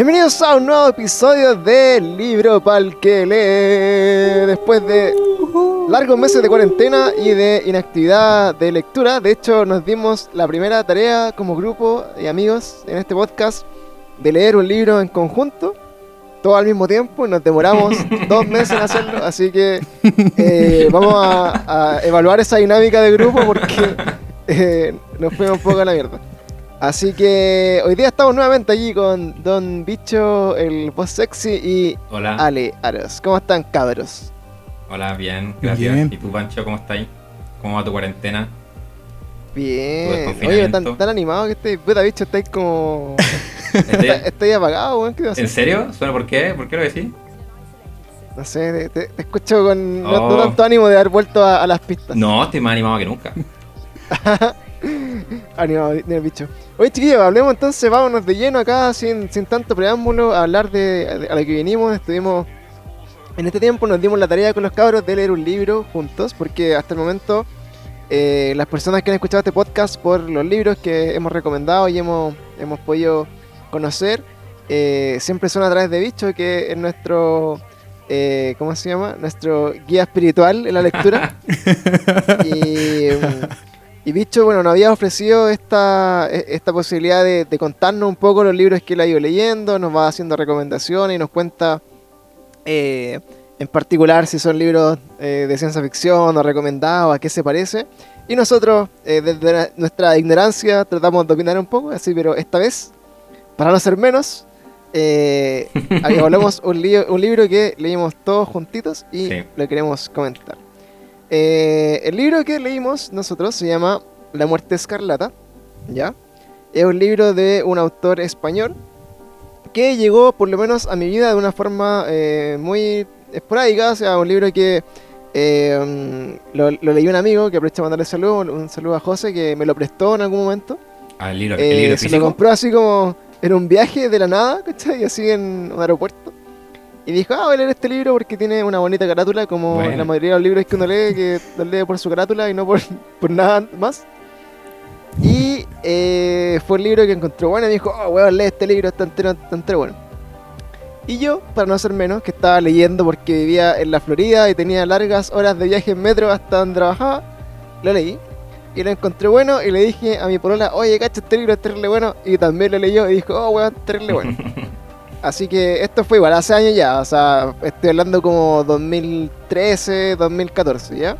Bienvenidos a un nuevo episodio del Libro Pal que lee. Después de largos meses de cuarentena y de inactividad de lectura, de hecho nos dimos la primera tarea como grupo y amigos en este podcast de leer un libro en conjunto, todo al mismo tiempo, y nos demoramos dos meses en hacerlo, así que eh, vamos a, a evaluar esa dinámica de grupo porque eh, nos fuimos un poco a la mierda. Así que hoy día estamos nuevamente allí con Don Bicho, el voz sexy, y Hola, Ale Aros. ¿Cómo están, cabros? hola, bien, gracias. Bien. ¿Y tú, Pancho, cómo estás? ¿Cómo va tu cuarentena? Tu Bien. Oye, tan, tan animado que estáis. Puta, bicho, estáis como. ¿En estáis apagado, weón. ¿En serio? ¿Suena por qué? ¿Por qué lo decís? No sé, te, escucho con no, no Oh. tanto ánimo de haber vuelto a, a las pistas. No, estoy más animado que nunca. Animado, ni el bicho. Oye, chiquillos, hablemos entonces, vámonos de lleno acá, sin, sin tanto preámbulo, a hablar de, de- a lo que vinimos. Estuvimos. En este tiempo nos dimos la tarea con los cabros de leer un libro juntos, porque hasta el momento eh, las personas que han escuchado este podcast por los libros que hemos recomendado y hemos, hemos podido conocer, eh, siempre son a través de Bicho, que es nuestro. eh, ¿Cómo se llama? Nuestro guía espiritual en la lectura. y. y Bicho, bueno, nos había ofrecido esta, e- esta posibilidad de, de contarnos un poco los libros que él ha ido leyendo, nos va haciendo recomendaciones y nos cuenta eh, en particular si son libros eh, de ciencia ficción o recomendados, a qué se parece. Y nosotros, eh, desde la- nuestra ignorancia, tratamos de opinar un poco, así, pero esta vez, para no ser menos, hablamos un, li- un libro que leímos todos juntitos y Sí. lo queremos comentar. Eh, el libro que leímos nosotros se llama La muerte escarlata, ¿ya? Es un libro de un autor español que llegó por lo menos a mi vida de una forma eh, muy esporádica, o sea, un libro que eh, lo, lo leí un amigo, que aprovecho de mandarle saludo, un saludo a José, que me lo prestó en algún momento. Ah, el libro, el Eh, libro se lo físico. compró así como en un viaje de la nada, ¿cachai? Así en un aeropuerto. Y dijo, ah, voy a leer este libro porque tiene una bonita carátula, como Bueno. la mayoría de los libros que uno lee, que los lee por su carátula y no por, por nada más. Y eh, fue el libro que encontró bueno y dijo, oh, weón, lee este libro, está entero, está entero bueno. Y yo, para no ser menos, que estaba leyendo porque vivía en la Florida y tenía largas horas de viaje en metro hasta donde trabajaba, lo leí. Y lo encontré bueno y le dije a mi polola, oye, cacha, este libro es terrible bueno. Y también lo leyó y dijo, oh, weón, terrible bueno. Así que esto fue igual, hace años ya, o sea, estoy hablando como 2013, 2014, ¿ya?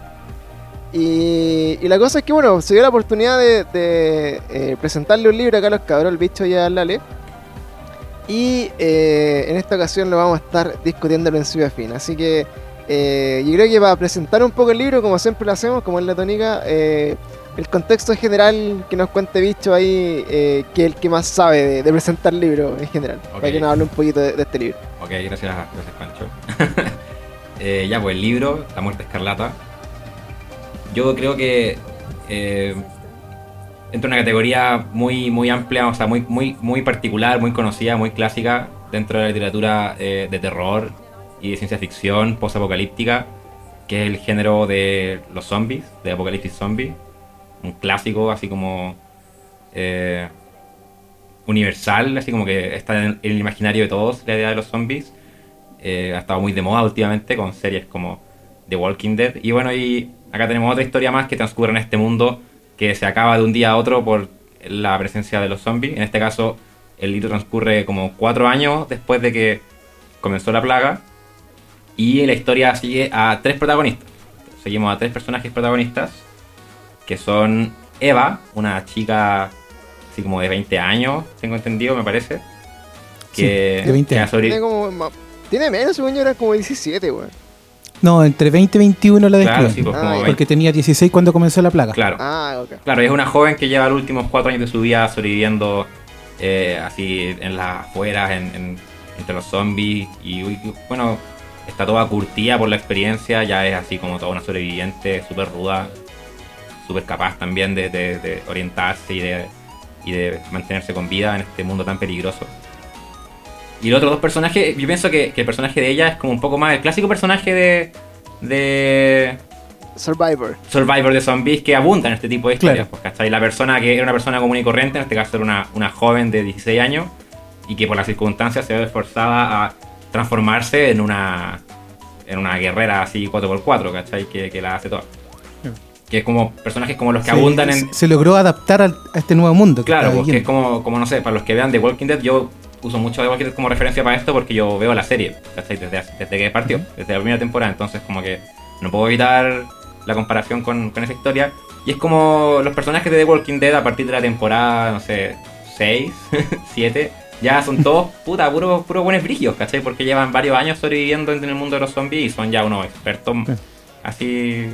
Y, la cosa es que, bueno, se dio la oportunidad de, de, eh, presentarle un libro acá a los cabros, el bicho y al Lale. Y eh, en esta ocasión lo vamos a estar discutiendo en su fin. Así que eh, yo creo que para presentar un poco el libro, como siempre lo hacemos, como en la tónica, el contexto general que nos cuente Bicho ahí, eh, que es el que más sabe de, de presentar el libro en general. Ok. Para que nos hable un poquito de, de este libro. Ok, gracias, gracias Pancho. Eh, ya, pues el libro, La muerte escarlata. Yo creo que eh, entra en una categoría muy, muy amplia, o sea, muy, muy, muy particular, muy conocida, muy clásica dentro de la literatura eh, de terror y de ciencia ficción post-apocalíptica, que es el género de los zombies, de apocalipsis zombie. Un clásico, así como eh, universal, así como que está en el imaginario de todos la idea de los zombies. Eh, ha estado muy de moda últimamente con series como The Walking Dead. Y bueno, y acá tenemos otra historia más que transcurre en este mundo que se acaba de un día a otro por la presencia de los zombies. En este caso, el libro transcurre como cuatro años después de que comenzó la plaga. Y la historia sigue a tres protagonistas. Seguimos a tres personajes protagonistas que son Eva, una chica así como de 20 años, tengo entendido, me parece. Sí, Que, de 20 que ha años. Tiene, como, ma- tiene menos, según yo, era como 17, weón. No, entre 20 y 21 la Claro, sí, pues Ah, como ya. 20. Porque tenía 16 cuando comenzó la plaga. Claro, Ah, ok. claro, es una joven que lleva los últimos cuatro años de su vida sobreviviendo eh, así en las afueras, en, en- entre los zombies. Y uy, bueno, está toda curtida por la experiencia, ya es así como toda una sobreviviente, súper ruda, súper capaz también de, de- de orientarse y de, y de mantenerse con vida en este mundo tan peligroso. Y los otros dos personajes, yo pienso que, que el personaje de ella es como un poco más el clásico personaje de, de Survivor. Survivor de zombies que abundan en este tipo de historias. Claro. Pues, ¿cachai? La persona que era una persona común y corriente, en este caso era una, una joven de 16 años, y que por las circunstancias se ve forzada a transformarse en una en una guerrera así 4x4, ¿cachai? Que, que la hace toda. Que es como personajes como los que abundan en, Se logró adaptar a este nuevo mundo. que Claro, porque es viviendo. como, como, no sé, para los que vean The Walking Dead, yo uso mucho The Walking Dead como referencia para esto porque yo veo la serie, ¿cachai? Desde, desde que partió, desde la primera temporada, entonces como que no puedo evitar la comparación con, con esa historia. Y es como los personajes de The Walking Dead a partir de la temporada, no sé, 6, 7, ya son todos, puta, puros puro buenos brillos, ¿cachai? Porque llevan varios años sobreviviendo en el mundo de los zombies y son ya unos expertos Sí. así,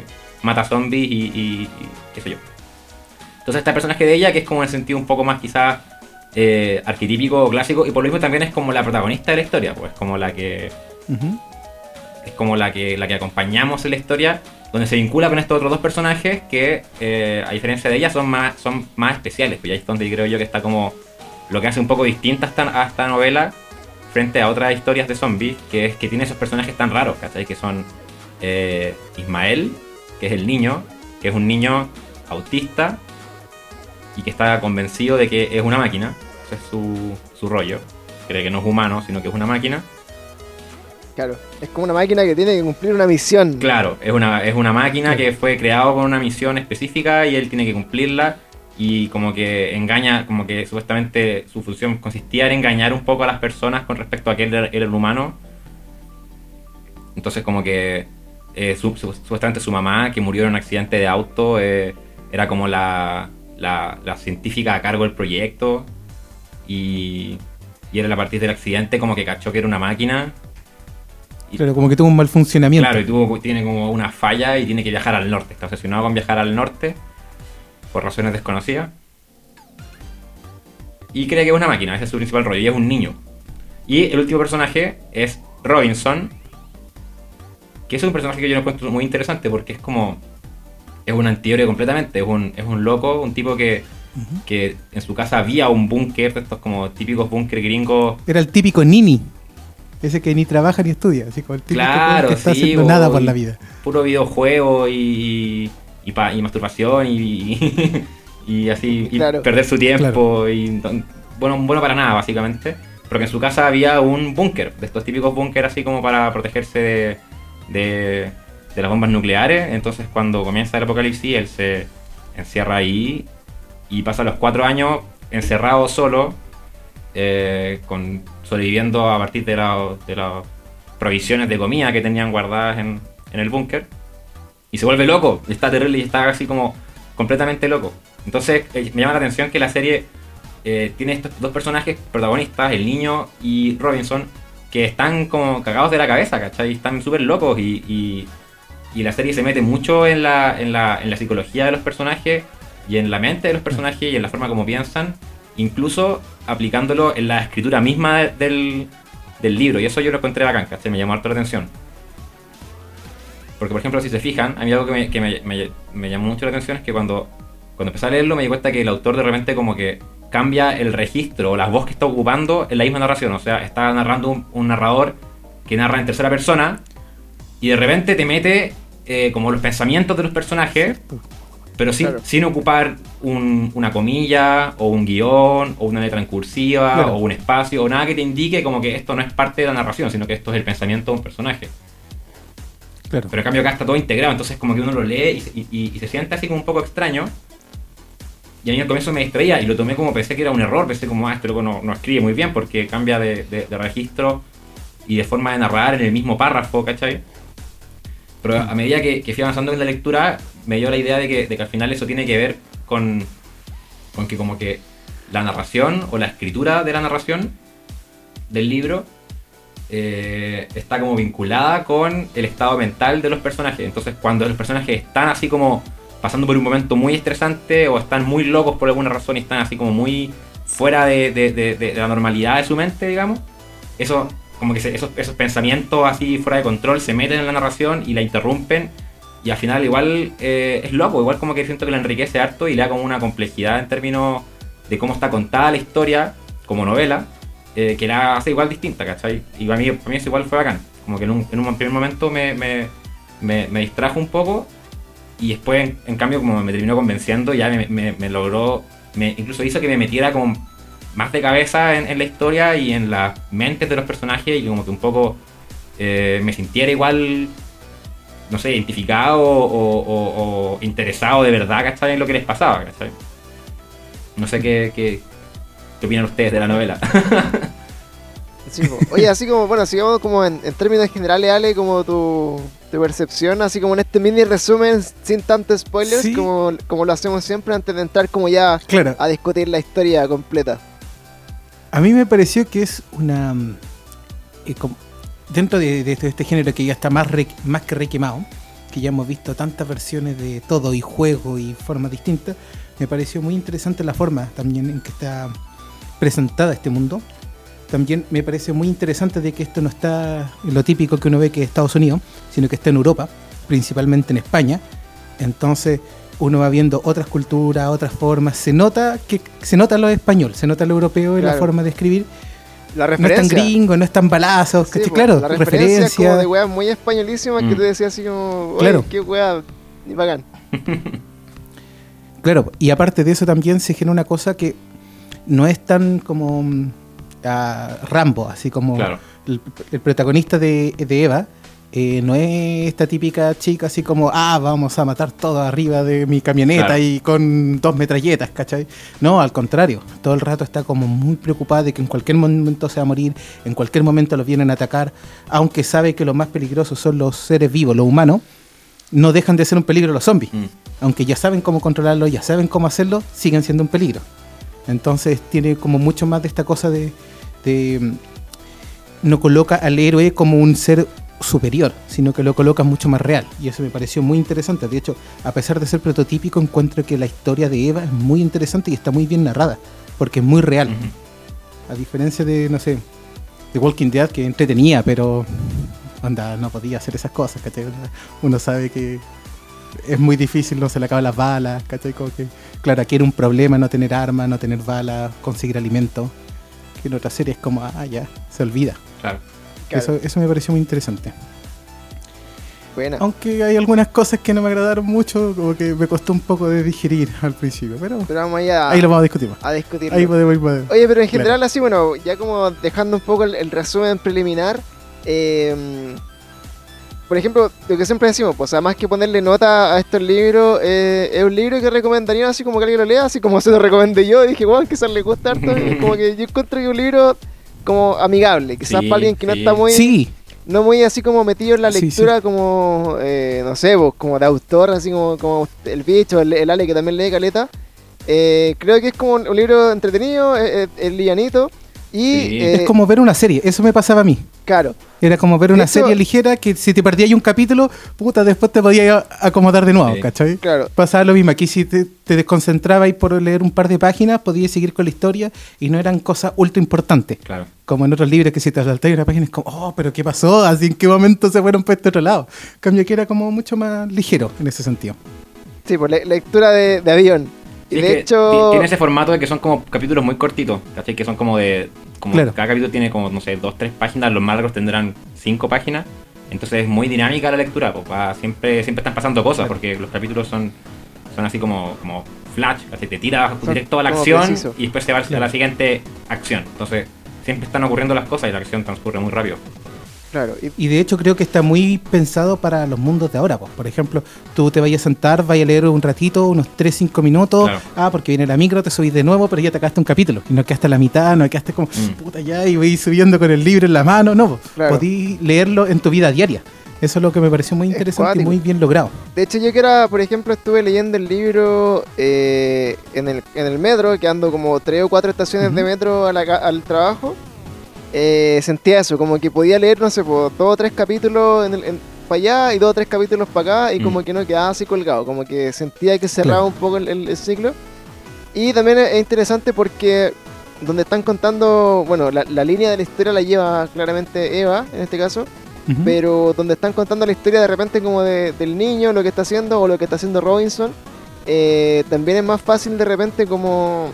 mata zombies y, y- y qué sé yo. Entonces está el personaje de ella, que es como en el sentido un poco más quizás eh, arquetípico o clásico, y por lo mismo también es como la protagonista de la historia, pues como la que es como la que, la que acompañamos en la historia, donde se vincula con estos otros dos personajes que, eh, a diferencia de ella, son más, son más especiales. Pues ahí es donde creo yo que está como lo que hace un poco distinta esta, a esta novela frente a otras historias de zombies, que es que tiene esos personajes tan raros, ¿cachai? Que son eh, Ismael, que es el niño, que es un niño autista y que está convencido de que es una máquina. Ese es su, su rollo. Cree que no es humano, sino que es una máquina. Claro, es como una máquina que tiene que cumplir una misión. Claro, es una, es una máquina que fue creada con una misión específica y él tiene que cumplirla y como que engaña, como que supuestamente su función consistía en engañar un poco a las personas con respecto a que él era, un humano. Entonces como que eh, su- su- supuestamente su mamá, que murió en un accidente de auto, eh, era como la, la, la científica a cargo del proyecto y, y él a partir del accidente como que cachó que era una máquina y- Claro, como que tuvo un mal funcionamiento. Claro, y tuvo, tiene como una falla y tiene que viajar al norte. Está obsesionado con viajar al norte por razones desconocidas. Y cree que es una máquina, ese es su principal rollo, y es un niño. Y el último personaje es Robinson, que es un personaje que yo lo encuentro muy interesante porque es como. Es un antihéroe completamente, es un, es un loco, un tipo que, que en su casa había un búnker de estos como típicos búnker gringos Era el típico Nini. Ese que ni trabaja ni estudia. Así como el típico Claro, que está sí, haciendo nada por la vida. puro videojuego y, y, pa- y masturbación y, y así y Claro. perder su tiempo y no- bueno, bueno para nada básicamente porque en su casa había un búnker de estos típicos búnker así como para protegerse de, de, las bombas nucleares entonces cuando comienza el apocalipsis él se encierra ahí y pasa los cuatro años encerrado solo eh, sobreviviendo a partir de, la- de las provisiones de comida que tenían guardadas en, el búnker. Y se vuelve loco, está terrible y está así como completamente loco. Entonces eh, me llama la atención que la serie eh, tiene estos dos personajes protagonistas, el niño y Robinson, que están como cagados de la cabeza, ¿cachai? Están súper locos y, y- la serie se mete mucho en la, en, la, en la psicología de los personajes y en la mente de los personajes y en la forma como piensan, incluso aplicándolo en la escritura misma de- del, del libro. Y eso yo lo encontré bacán, ¿cachai? Me llamó harto la atención. Porque, por ejemplo, si se fijan, a mí algo que me, que me- me llamó mucho la atención es que cuando, cuando empecé a leerlo me di cuenta que el autor de repente como que cambia el registro o la voz que está ocupando en la misma narración. O sea, está narrando un, un narrador que narra en tercera persona y de repente te mete eh, como los pensamientos de los personajes, pero sin, Claro. sin ocupar un- una comilla o un guion o una letra en cursiva Claro. o un espacio o nada que te indique como que esto no es parte de la narración, sino que esto es el pensamiento de un personaje. Claro. Pero en cambio acá está todo integrado, entonces como que uno lo lee y, se- y- y- y se siente así como un poco extraño. Y a mí al comienzo me distraía y lo tomé como pensé que era un error, pensé como, ah, este no, no escribe muy bien porque cambia de registro y de forma de narrar en el mismo párrafo, ¿cachai? Pero a medida que, que fui avanzando en la lectura, me dio la idea de que, de que al final eso tiene que ver con, con que como que la narración o la escritura de la narración del libro eh, está como vinculada con el estado mental de los personajes. Entonces, cuando los personajes están así como pasando por un momento muy estresante o están muy locos por alguna razón y están así como muy fuera de, de- de- de la normalidad de su mente, digamos, eso, como que se- esos, esos pensamientos así fuera de control se meten en la narración y la interrumpen. Y al final igual eh, es loco, igual como que siento que la enriquece harto y le da como una complejidad en términos de cómo está contada la historia como novela, eh, que la hace igual distinta, ¿cachai? Y para mí, para mí eso igual fue bacán. Como que en un, en un primer momento me, me, me- me distrajo un poco y después, en, cambio, como me terminó convenciendo, ya me, me- logró, me, incluso hizo que me metiera como más de cabeza en, la historia y en las mentes de los personajes y como que un poco eh, me sintiera igual, no sé, identificado o, interesado de verdad, ¿cachai? En lo que les pasaba, ¿cachai? No sé qué, qué opinan ustedes de la novela. Sí. Oye, así como, bueno, sigamos como en, en términos generales, Ale, como tu, tu percepción, así como en este mini resumen sin tantos spoilers, Sí. como, como lo hacemos siempre antes de entrar como ya Claro, a discutir la historia completa. a mí me pareció que es una... mm, eh, como- dentro de, de este, este género que ya está más, re- más que requemado, que ya hemos visto tantas versiones de todo y juego y formas distintas, me pareció muy interesante la forma también en que está presentada este mundo. También me parece muy interesante de que esto no está lo típico que uno ve que es Estados Unidos, sino que está en Europa, principalmente en España. Entonces uno va viendo otras culturas, otras formas. Se nota que se nota lo español, se nota lo europeo en la forma de escribir. La No es tan gringo, no es tan balazos, claro, la referencia, referencia. como de weas muy españolísimas que Mm. tú decías así como, oye, Claro. qué wea, y bacán. Claro, y aparte de eso también se genera una cosa que no es tan como ah, Rambo, así como Claro. el, el protagonista de, de Eva. eh, no es esta típica chica así como, ah, vamos a matar todo arriba de mi camioneta Claro. y con dos metralletas, ¿cachai? No, al contrario, todo el rato está como muy preocupada de que en cualquier momento se va a morir, en cualquier momento los vienen a atacar, aunque sabe que lo más peligrosos son los seres vivos, los humanos, no dejan de ser un peligro los zombies Mm. aunque ya saben cómo controlarlo, ya saben cómo hacerlo, siguen siendo un peligro. Entonces tiene como mucho más de esta cosa de, mm, no coloca al héroe como un ser superior, sino que lo coloca mucho más real. Y eso me pareció muy interesante. De hecho, a pesar de ser prototípico, encuentro que la historia de Eva es muy interesante y está muy bien narrada, porque es muy real. A diferencia de, no sé, de Walking Dead, que entretenía, pero onda, no podía hacer esas cosas, ¿cachai? Uno sabe que es muy difícil, no se le acaban las balas, ¿cachai? Como que, claro, aquí era un problema no tener armas, no tener balas, conseguir alimento. Que en otras series como, ah, ya, se olvida. Claro. Claro. Eso, eso me pareció muy interesante. Buena. Aunque hay algunas cosas que no me agradaron mucho, como que me costó un poco de digerir al principio, pero Pero vamos allá ahí lo vamos a discutir más. a discutirlo. Ahí podemos ir más. Oye, pero en Claro. general así, bueno, ya como dejando un poco el, el resumen preliminar, eh, por ejemplo, lo que siempre decimos, pues además que ponerle nota a estos libros, eh, es un libro que recomendaría así como que alguien lo lea, así como se lo recomendé yo, dije, wow, quizás le gusta harto, y como que yo encuentro que es un libro como amigable, quizás Sí, para alguien que no está muy, Sí, no muy así como metido en la Sí, lectura como, eh, no sé, pues, como de autor, así como, como el bicho, el, el Ale que también lee caleta. Eh, creo que es como un, libro entretenido, es, es- es livianito y Sí. eh, es como ver una serie, eso me pasaba a mí. Claro. Era como ver una hecho- serie ligera que si te perdías un capítulo, puta, después te podías acomodar de nuevo, Sí. ¿cachai? Claro, Pasaba lo mismo, aquí si te, te desconcentrabas y por leer un par de páginas, podías seguir con la historia y no eran cosas ultra importantes. Claro. Como en otros libros que si te saltas una página es como, oh, pero ¿qué pasó? ¿Así en qué momento se fueron para este otro lado? Cambio que era como mucho más ligero en ese sentido. sí, pues le- lectura de, de avión. Y de hecho, ti- Tiene ese formato de que son como capítulos muy cortitos, ¿cachai? Que son como de. Como Claro. Cada capítulo tiene como, no sé, dos, tres páginas, los más largos tendrán cinco páginas. Entonces es muy dinámica la lectura, pues, va- siempre, siempre están pasando cosas, porque los capítulos son, son así como, como flash, ¿cachai? Te tira Son directo a la acción preciso. y después se va a la siguiente acción. Entonces siempre están ocurriendo las cosas y la acción transcurre muy rápido. Claro, y- Y de hecho creo que está muy pensado para los mundos de ahora. Pues. Por ejemplo, tú te vayas a sentar, vayas a leer un ratito, unos 3-5 minutos. Claro. Ah, porque viene la micro, te subís de nuevo, pero ya te acabaste un capítulo. Y no quedaste a la mitad, no quedaste como, Mm. puta ya, y voy subiendo con el libro en la mano. No, pues, Claro. podí leerlo en tu vida diaria. Eso es lo que me pareció muy Es interesante y muy bien logrado. de hecho yo que era, por ejemplo, estuve leyendo el libro eh, en, el, en el metro, que ando como tres o cuatro estaciones de metro a la ca- al trabajo. Eh, sentía eso, como que podía leer, no sé, por dos o tres capítulos en el, para allá y dos o tres capítulos para acá y Mm. como que no quedaba así colgado, como que sentía que cerraba Claro. un poco el, el- el ciclo. Y también es es interesante porque donde están contando, bueno, la, la línea de la historia la lleva claramente Eva, en este caso, pero donde están contando la historia de repente como de- del niño, lo que está haciendo o lo que está haciendo Robinson, eh, también es más fácil de repente como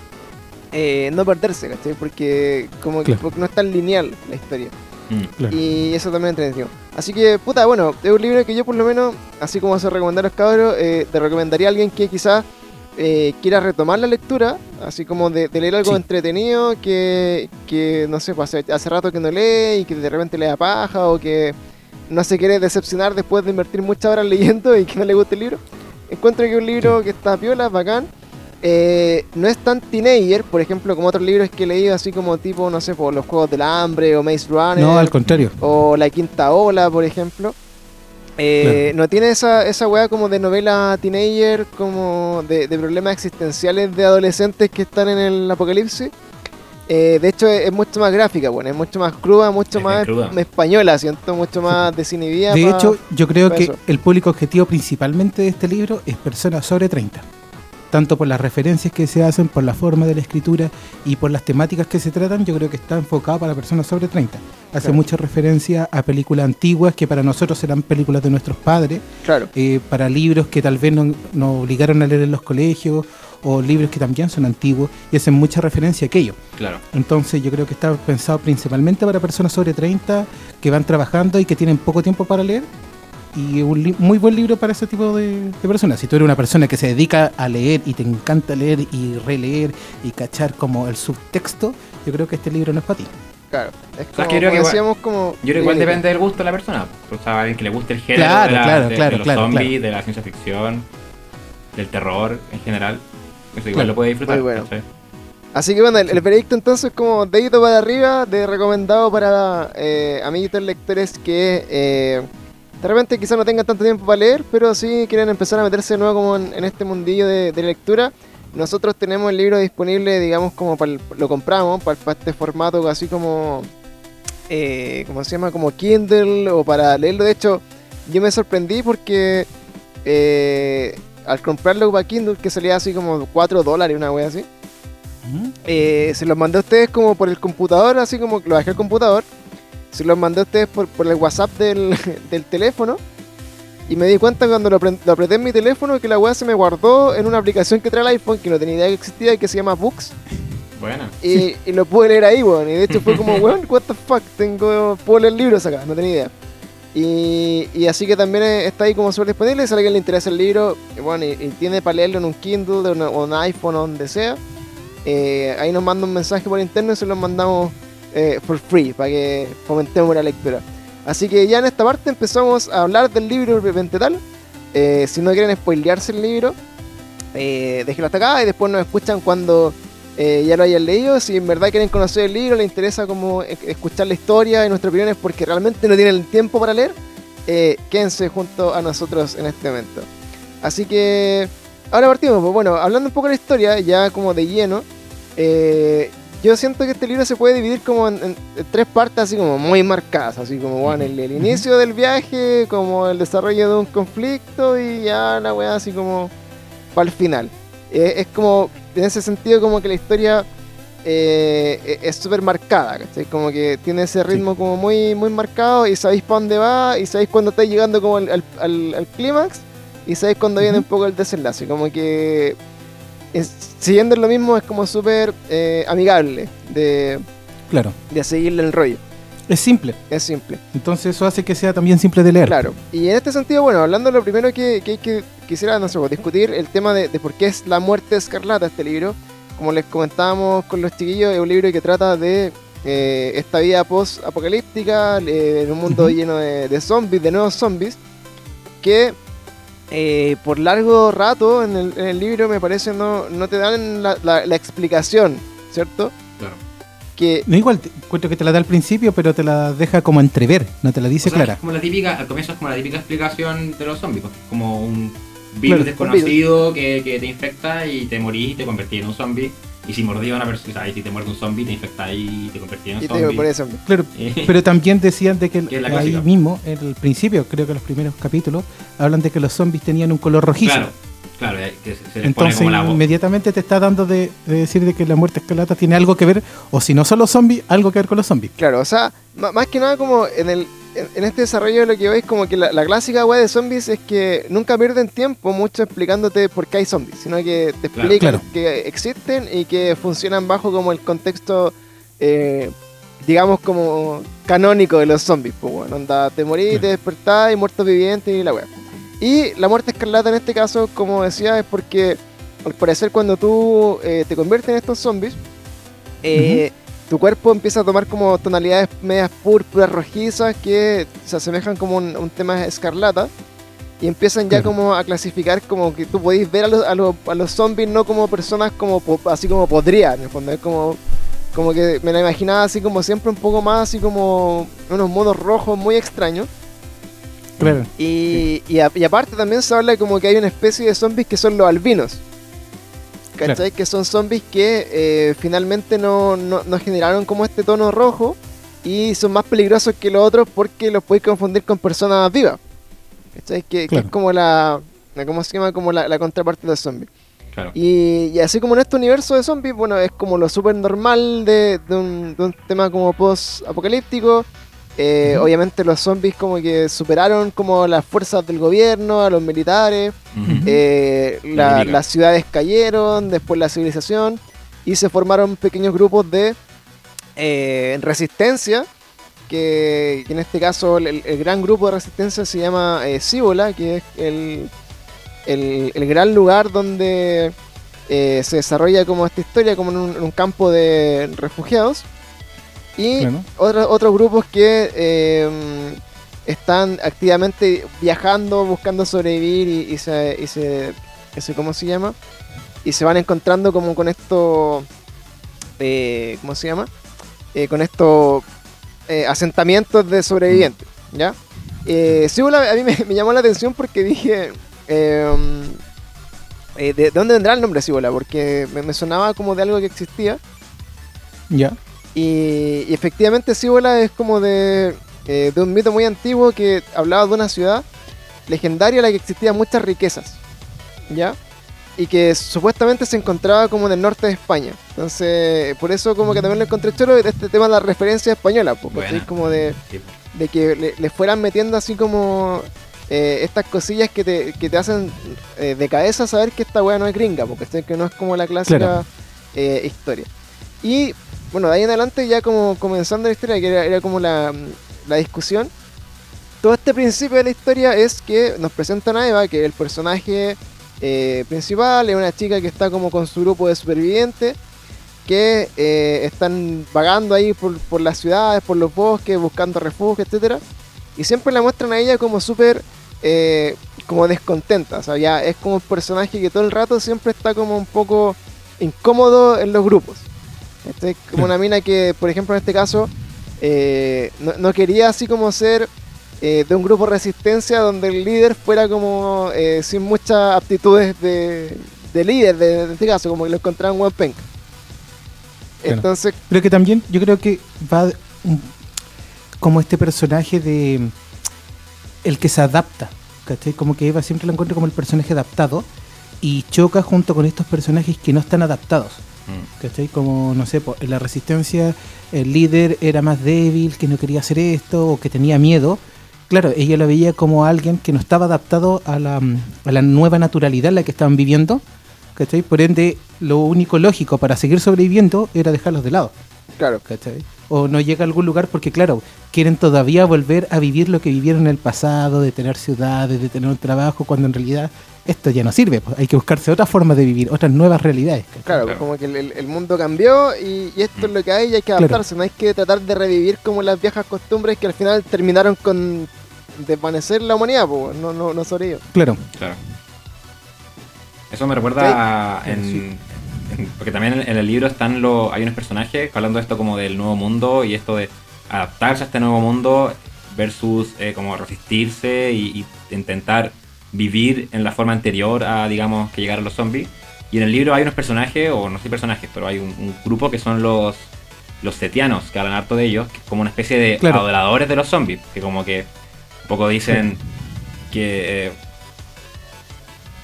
eh, no perderse, ¿cachai? Porque como que porque no es tan lineal la historia. Mm. Claro. Y eso también es entretenido. Así que, puta, bueno, es un libro que yo por lo menos, así como se recomendar a los cabros, eh, te recomendaría a alguien que quizás eh, quiera retomar la lectura, así como de, de leer algo Sí. entretenido que, que, no sé, pues hace, hace rato que no lee y que de repente le da paja o que no se quiere decepcionar después de invertir muchas horas leyendo y que no le guste el libro. Encuentro que es un libro que está piola, bacán. Eh, no es tan teenager, por ejemplo, como otros libros que he leído, así como tipo, no sé, por los Juegos del Hambre o Maze Runner No, al contrario. o La Quinta Ola, por ejemplo. Eh, No tiene esa, esa weá como de novela teenager, como de, de problemas existenciales de adolescentes que están en el apocalipsis. Eh, de hecho, es, es mucho más gráfica, bueno, es mucho más cruda, mucho Es más cruda. española, siento, mucho más desinhibida. De pa- hecho, yo creo que eso. el público objetivo principalmente de este libro es personas sobre 30. Tanto por las referencias que se hacen, por la forma de la escritura y por las temáticas que se tratan, yo creo que está enfocado para personas sobre 30. Hace Claro. mucha referencia a películas antiguas que para nosotros serán películas de nuestros padres, claro, eh, para libros que tal vez no- nos obligaron a leer en los colegios o libros que también son antiguos y hacen mucha referencia a aquello. Claro. Entonces yo creo que está pensado principalmente para personas sobre 30 que van trabajando y que tienen poco tiempo para leer. Y es un li- muy buen libro para ese tipo de, de personas. Si tú eres una persona que se dedica a leer y te encanta leer y releer y cachar como el subtexto, yo creo que este libro no es para ti. claro. Es como, que yo creo como que igual- decíamos, como... Yo creo que igual depende del gusto de la persona. O sea, alguien que le guste el género Claro, de, la- claro, de- claro, de los claro, zombies, claro. de la ciencia ficción, del terror en general. Eso igual Claro. lo puede disfrutar. Muy bueno. ¿cachai? Así que bueno, el, el veredicto entonces es como dedito para arriba, de recomendado para eh, amiguitos lectores que eh, de repente quizás no tengan tanto tiempo para leer, pero sí quieren empezar a meterse de nuevo como en, en este mundillo de, de lectura. Nosotros tenemos el libro disponible, digamos, como para el- lo compramos, para, para este formato así como, eh, ¿cómo se llama? Como Kindle o para leerlo. De hecho, yo me sorprendí porque eh, al comprarlo para Kindle, que salía así como 4 dólares, una wea así. Eh, se los mandé a ustedes como por el computador, así como lo bajé al computador. Se los mandé a ustedes por, por el WhatsApp del, del teléfono. Y me di cuenta cuando lo, lo apreté en mi teléfono que la weá se me guardó en una aplicación que trae el iPhone, que no tenía idea que existía y que se llama Books. Bueno. Y, y lo pude leer ahí, weón. Y de hecho fue como, weón, what the fuck, tengo, puedo leer libros acá, no tenía idea. Y, y así que también eh, está ahí como súper disponible. Si a alguien le interesa el libro, bueno, y, y tiene para leerlo en un Kindle, o o un iPhone o donde sea, eh, ahí nos manda un mensaje por interno y se lo mandamos eh, for free para que fomentemos la lectura. Así que ya en esta parte empezamos a hablar del libro propiamente tal. Eh, si no quieren spoilearse el libro, eh, déjenlo hasta acá y después nos escuchan cuando eh, ya lo hayan leído. Si en verdad quieren conocer el libro, les interesa como e- escuchar la historia y nuestras opiniones porque realmente no tienen el tiempo para leer, eh, quédense junto a nosotros en este momento. Así que ahora partimos. Pues bueno, hablando un poco de la historia, ya como de lleno, yo siento que este libro se puede dividir como en, en- en tres partes así como muy marcadas, así como bueno, el, el inicio del viaje, como el desarrollo de un conflicto y ya la weá así como para el final. Eh, es como, en ese sentido, como que la historia eh, e- es súper marcada, ¿cachai? Como que tiene ese ritmo como muy, muy marcado y sabéis para dónde va y sabéis cuándo estáis llegando como al, al- al- al clímax y sabéis cuándo viene un poco el desenlace. Como que, es- siguiendo lo mismo, es como súper eh, amigable de, Claro, de seguirle el rollo. es simple. Es simple. Entonces eso hace que sea también simple de leer. Claro, y en este sentido, bueno, hablando de lo primero que, que, que quisiera, no sé, pues, discutir el tema de, de por qué es la muerte escarlata este libro. Como les comentábamos con los chiquillos, es un libro que trata de eh, esta vida post-apocalíptica, eh, en un mundo lleno de, de zombies, de nuevos zombies, que eh, por largo rato en el, en el libro me parece no, no te dan la, la- la explicación, ¿cierto? Claro. Que No igual, te- encuentro que te la da al principio, pero te la deja como entrever, no te la dice O sea, clara. es como la típica, al comienzo es como la típica explicación de los zombies, pues, como un virus Claro, desconocido que, que te infecta y te morís y te convertís en un zombie. Y si mordía a una persona, o sea, y si te muerde un zombie, te infecta y te convertís en un y te zombie. por eso, Claro, Eh, pero también decían de que ahí clásica. mismo, en el principio, creo que los primeros capítulos, hablan de que los zombies tenían un color rojizo. claro, claro, eh, que se, se les pone Entonces como la voz. inmediatamente te está dando de, de decir de que la muerte escarlata tiene algo que ver, o si no son los zombies, algo que ver con los zombies. Claro, o sea, más que nada como en el en, en este desarrollo de lo que veis como que la, la clásica weá de zombies es que nunca pierden tiempo mucho explicándote por qué hay zombies, sino que te explican Claro. que existen y que funcionan bajo como el contexto eh, digamos como canónico de los zombies, pues bueno, onda, te morís, Claro. te despertás y muertos vivientes y la weá. Y la muerte escarlata en este caso, como decía, es porque al parecer cuando tú eh, te conviertes en estos zombies, eh, tu cuerpo empieza a tomar como tonalidades medias púrpuras, rojizas, que se asemejan como un, un tema escarlata. Y empiezan ya como a clasificar como que tú podéis ver a los, a los, a los zombies no como personas como así como podrían, en el fondo. Es como, como que me la imaginaba así como siempre un poco más así como unos monos rojos muy extraños. Claro. Y, y, a- y aparte también se habla como que hay una especie de zombies que son los albinos. ¿Cachai? Que son zombies que eh, finalmente no, no, no generaron como este tono rojo y son más peligrosos que los otros porque los podéis confundir con personas vivas. ¿Cachai? Que, que es como la, ¿cómo se llama? Como la, la contraparte de zombies. Claro. Y, y así como en este universo de zombies, bueno, es como lo súper normal de, de un, de un tema como post-apocalíptico. Eh. Obviamente los zombies como que superaron como las fuerzas del gobierno, a los militares. Eh, La la- típica. las ciudades cayeron, después la civilización. Y se formaron pequeños grupos de eh, resistencia. Que, que en este caso el, el gran grupo de resistencia se llama eh, Cíbola, que es el, el, el gran lugar donde eh, se desarrolla como esta historia, como en un, en un campo de refugiados. Y Claro. otros otros grupos que eh, están activamente viajando, buscando sobrevivir y, y se, y se, ese, ¿cómo se llama? Y se van encontrando como con esto, eh, ¿cómo se llama? Eh, con estos asentamientos de sobrevivientes, ¿ya? Eh, sí, bueno, a mí me, me llamó la atención porque dije, eh, eh, ¿de, de dónde vendrá el nombre Cibola? Porque me, me sonaba como de algo que existía. Ya. Y, y efectivamente Cibola es como de, eh, de un mito muy antiguo que hablaba de una ciudad legendaria en la que existían muchas riquezas, ¿ya? Y que supuestamente se encontraba como en el norte de España. Entonces, por eso como que también lo encontré choro de este tema de la referencia española, pues, ¿cachai? Buena. como de, de que le, le fueran metiendo así como eh, estas cosillas que te, que te hacen eh, de cabeza saber que esta weá no es gringa, porque que no es como la clásica Claro. eh, historia. Y bueno, de ahí en adelante ya como comenzando la historia, que era, como la, la discusión, todo este principio de la historia es que nos presentan a Eva, que el personaje eh, principal, es una chica que está como con su grupo de supervivientes, que eh, están vagando ahí por, por las ciudades, por los bosques, buscando refugio, etcétera Y siempre la muestran a ella como súper eh, como descontenta. O sea, ya es como un personaje que todo el rato siempre está como un poco incómodo en los grupos. Este, como una mina que, por ejemplo, en este caso, eh, no, no quería así como ser eh, de un grupo resistencia donde el líder fuera como eh, sin muchas aptitudes de, de líder, de, en este caso, como que lo encontraban buen penca. Entonces, Pero que también yo creo que va como este personaje de el que se adapta, ¿cachai? Como que Eva siempre lo encuentra como el personaje adaptado y choca junto con estos personajes que no están adaptados. ¿Cachai? Como, no sé, po, en la resistencia el líder era más débil, que no quería hacer esto o que tenía miedo. Claro, ella lo veía como alguien que no estaba adaptado a la, a la nueva naturalidad en la que estaban viviendo. ¿Cachai? Por ende, lo único lógico para seguir sobreviviendo era dejarlos de lado. claro, ¿cachai? O no llega a algún lugar porque, claro, quieren todavía volver a vivir lo que vivieron en el pasado, de tener ciudades, de tener un trabajo, cuando en realidad esto ya no sirve. pues, hay que buscarse otra forma de vivir, otras nuevas realidades. claro, Claro. como que el, mundo cambió y, y esto es lo que hay y hay que Claro. adaptarse. No hay que tratar de revivir como las viejas costumbres que al final terminaron con desvanecer la humanidad, pues, no, no, no sobre ello. Claro. Claro. Eso me recuerda a- en, porque también en, el libro están los hay unos personajes hablando de esto como del nuevo mundo y esto de adaptarse a este nuevo mundo versus eh, como resistirse y, y intentar vivir en la forma anterior a digamos que llegaron los zombies y en el libro hay unos personajes o no sé personajes pero hay un, un grupo que son los los setianos que hablan harto de ellos que como una especie de Claro. adoradores de los zombies que como que un poco dicen que eh,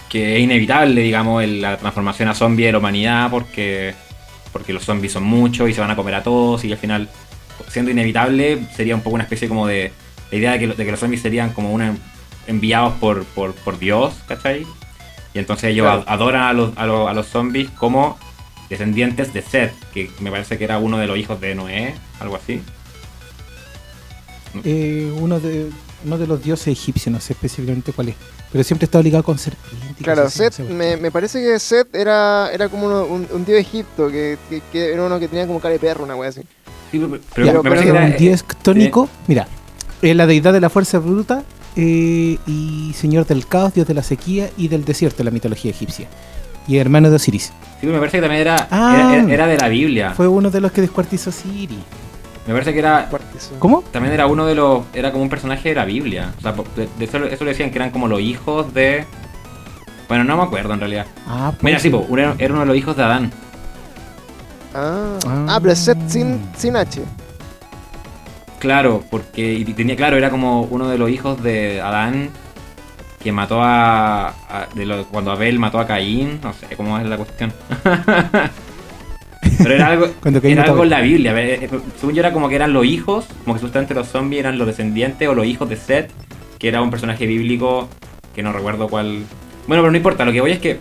que es inevitable, digamos, el- la transformación a zombie de la humanidad porque, porque los zombies son muchos y se van a comer a todos y al final, siendo inevitable, sería un poco una especie como de la idea de que, de que los zombies serían como una, enviados por, por, por Dios, ¿cachai? Y entonces ellos Claro. a- adoran a los, a, los, a los zombies como descendientes de Seth, que me parece que era uno de los hijos de Noé, algo así. Eh, uno de. uno de los dioses egipcios, no sé específicamente cuál es, pero siempre está ligado con serpiente. y Claro, cosas así, Set, no sé. me, me parece que Set era, era como uno- un, un dios de Egipto, que, que, que era uno que tenía como cara de perro, una wea así. Sí, pero, pero Ya, me pero parece que Pero era, un dios tónico, mira, es la deidad de la fuerza bruta eh, y señor del caos, dios de la sequía y del desierto en la mitología egipcia. Y hermano de Osiris. Sí, pero me parece que también era, Ah. era, era- era de la Biblia. Fue uno de los que descuartizó Siri. Me parece que era. ¿Cómo? también era uno de los era como un personaje de la Biblia. O sea, de, de eso, eso le decían que eran como los hijos de Bueno, no me acuerdo en realidad. Ah, pues. Mira, sí, po, era, era uno de los hijos de Adán. Ah, Ah. ah, pero Set sin, sin H. Claro, porque y tenía claro, era como uno de los hijos de Adán que mató a, a- de lo- cuando Abel mató a Caín, no sé cómo es la cuestión. Pero era algo, era algo en la Biblia. eh, Según yo era como que eran los hijos, como que supuestamente los zombies eran los descendientes o los hijos de Seth, que era un personaje bíblico que no recuerdo cuál. Bueno, pero no importa, lo que voy es que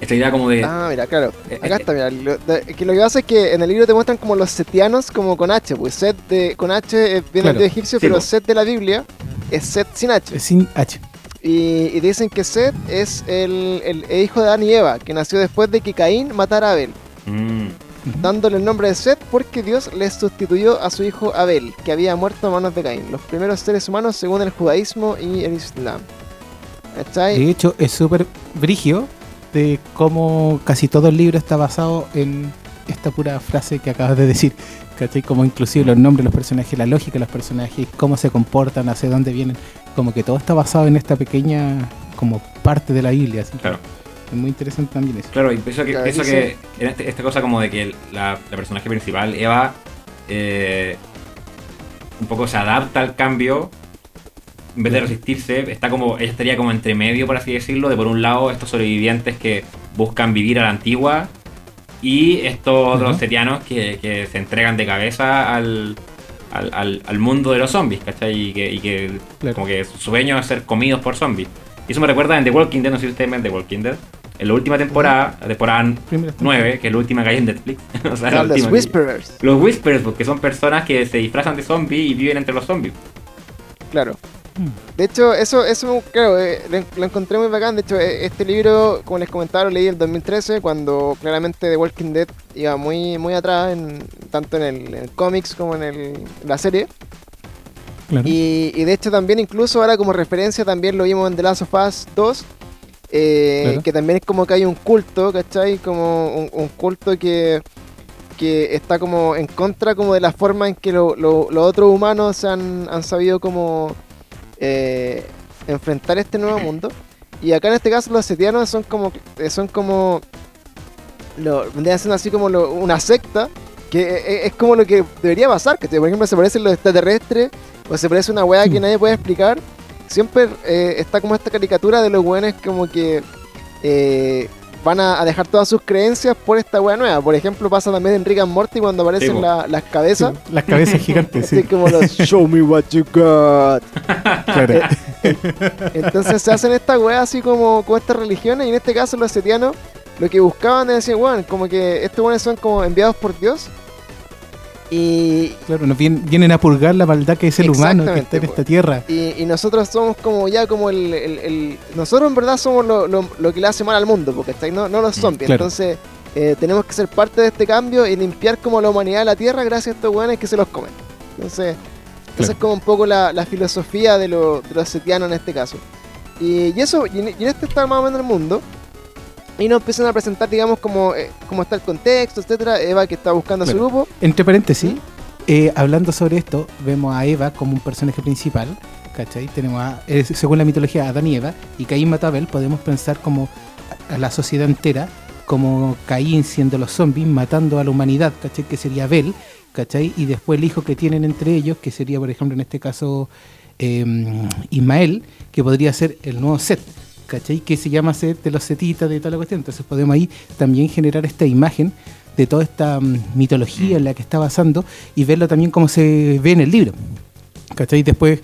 esta idea como de... Ah, mira, claro. Eh, Acá eh, está, mira. Lo, de- que lo que pasa es que en el libro te muestran como los setianos como con H. Pues Set de, con H viene Claro. del dios egipcio, Sí, pero. Set de la Biblia es Set sin H. Sin H. Y, y dicen que Set es el, el hijo de Adán y Eva, que nació después de que Caín matara a Abel, Mm. Dándole el nombre de Set porque Dios le sustituyó a su hijo Abel, que había muerto a manos de Caín, los primeros seres humanos según el judaísmo y el islam. ¿Cachai? De hecho, es súper brigio de cómo casi todo el libro está basado en esta pura frase que acabas de decir. ¿Cachai? Como inclusive los nombres de los personajes, la lógica de los personajes, cómo se comportan, hacia dónde vienen. Como que todo está basado en esta pequeña como parte de la Biblia. Que claro. Es muy interesante también eso. Claro, y pienso que, Claro, pienso dice- que este- esta cosa como de que la, la personaje principal, Eva, eh, un poco se adapta al cambio, en vez de resistirse, está como, ella estaría como entre medio, por así decirlo, de por un lado estos sobrevivientes que buscan vivir a la antigua y estos otros Ujú. setianos que, que se entregan de cabeza al, al, al- al mundo de los zombies, ¿cachai? Y que, y que Claro. como que su sueño es ser comidos por zombies. Y eso me recuerda en The Walking Dead, no sé si ustedes ven The Walking Dead. En la última temporada, la temporada Primera 9, que es la última que hay en Netflix. o sea, la los última que- Whisperers, Los Whisperers, porque son personas que se disfrazan de zombies y viven entre los zombies. claro. Mm. De hecho, eso, eso claro, eh, lo, lo encontré muy bacán. De hecho, eh, este libro, como les comentaba, lo leí en el 2013, cuando claramente The Walking Dead iba muy, muy atrás, en, tanto en el, en el cómics como en el- la serie. Claro. Y, y de hecho también incluso ahora como referencia también lo vimos en The Last of Us 2, eh, Claro. que también es como que hay un culto, ¿cachai? Como un, un culto que, que está como en contra como de la forma en que lo- lo- los otros humanos han, han sabido como eh, enfrentar este nuevo mundo. Y acá en este caso los setianos son como, eh, son como, lo, siendo así como lo- una secta, que es como lo que debería pasar, que por ejemplo se parecen los extraterrestres, o se parece una weá que nadie puede explicar. Siempre eh, está como esta caricatura de los weones como que eh, van a, a dejar todas sus creencias por esta weá nueva. Por ejemplo, pasa también en Rick and Morty cuando aparecen la- las Sí, cabezas. las cabezas gigantes, sí. como los Show me what you got. Claro. Entonces se hacen estas weas así como con estas religiones y en este caso los setianos lo que buscaban es decir, weón, como que estos weones son como enviados por Dios y, Claro, nos vienen, vienen a purgar la maldad que es el humano que está en esta tierra. y, y nosotros somos como ya como el, el- el- Nosotros en verdad somos lo, lo- lo que le hace mal al mundo, porque ¿estáis? No, no los zombies. claro. Entonces eh, tenemos que ser parte de este cambio y limpiar como la humanidad de la tierra gracias a estos weones que se los comen. Entonces, esa Claro. es como un poco la, la filosofía de, lo- de los setianos en este caso. Y, y eso, y en, y en este está más o menos el mundo. Y nos empiezan a presentar, digamos, como, eh, cómo está el contexto, etcétera. Eva que está buscando a su grupo. Entre paréntesis, eh, hablando sobre esto, vemos a Eva como un personaje principal, ¿cachai? Tenemos a, eh, según la mitología, a Adán y Eva, y Caín mató a Abel, podemos pensar como a, la sociedad entera, como Caín siendo los zombies, matando a la humanidad, ¿cachai? Que sería Abel, ¿cachai? Y después el hijo que tienen entre ellos, que sería, por ejemplo, en este caso, eh, Ismael, que podría ser el nuevo Set, ¿cachai? Que se llama Set de los setitas, de toda la cuestión. Entonces podemos ahí también generar esta imagen de toda esta mm, mitología en la que está basando y verlo también como se ve en el libro. ¿Cachai? Después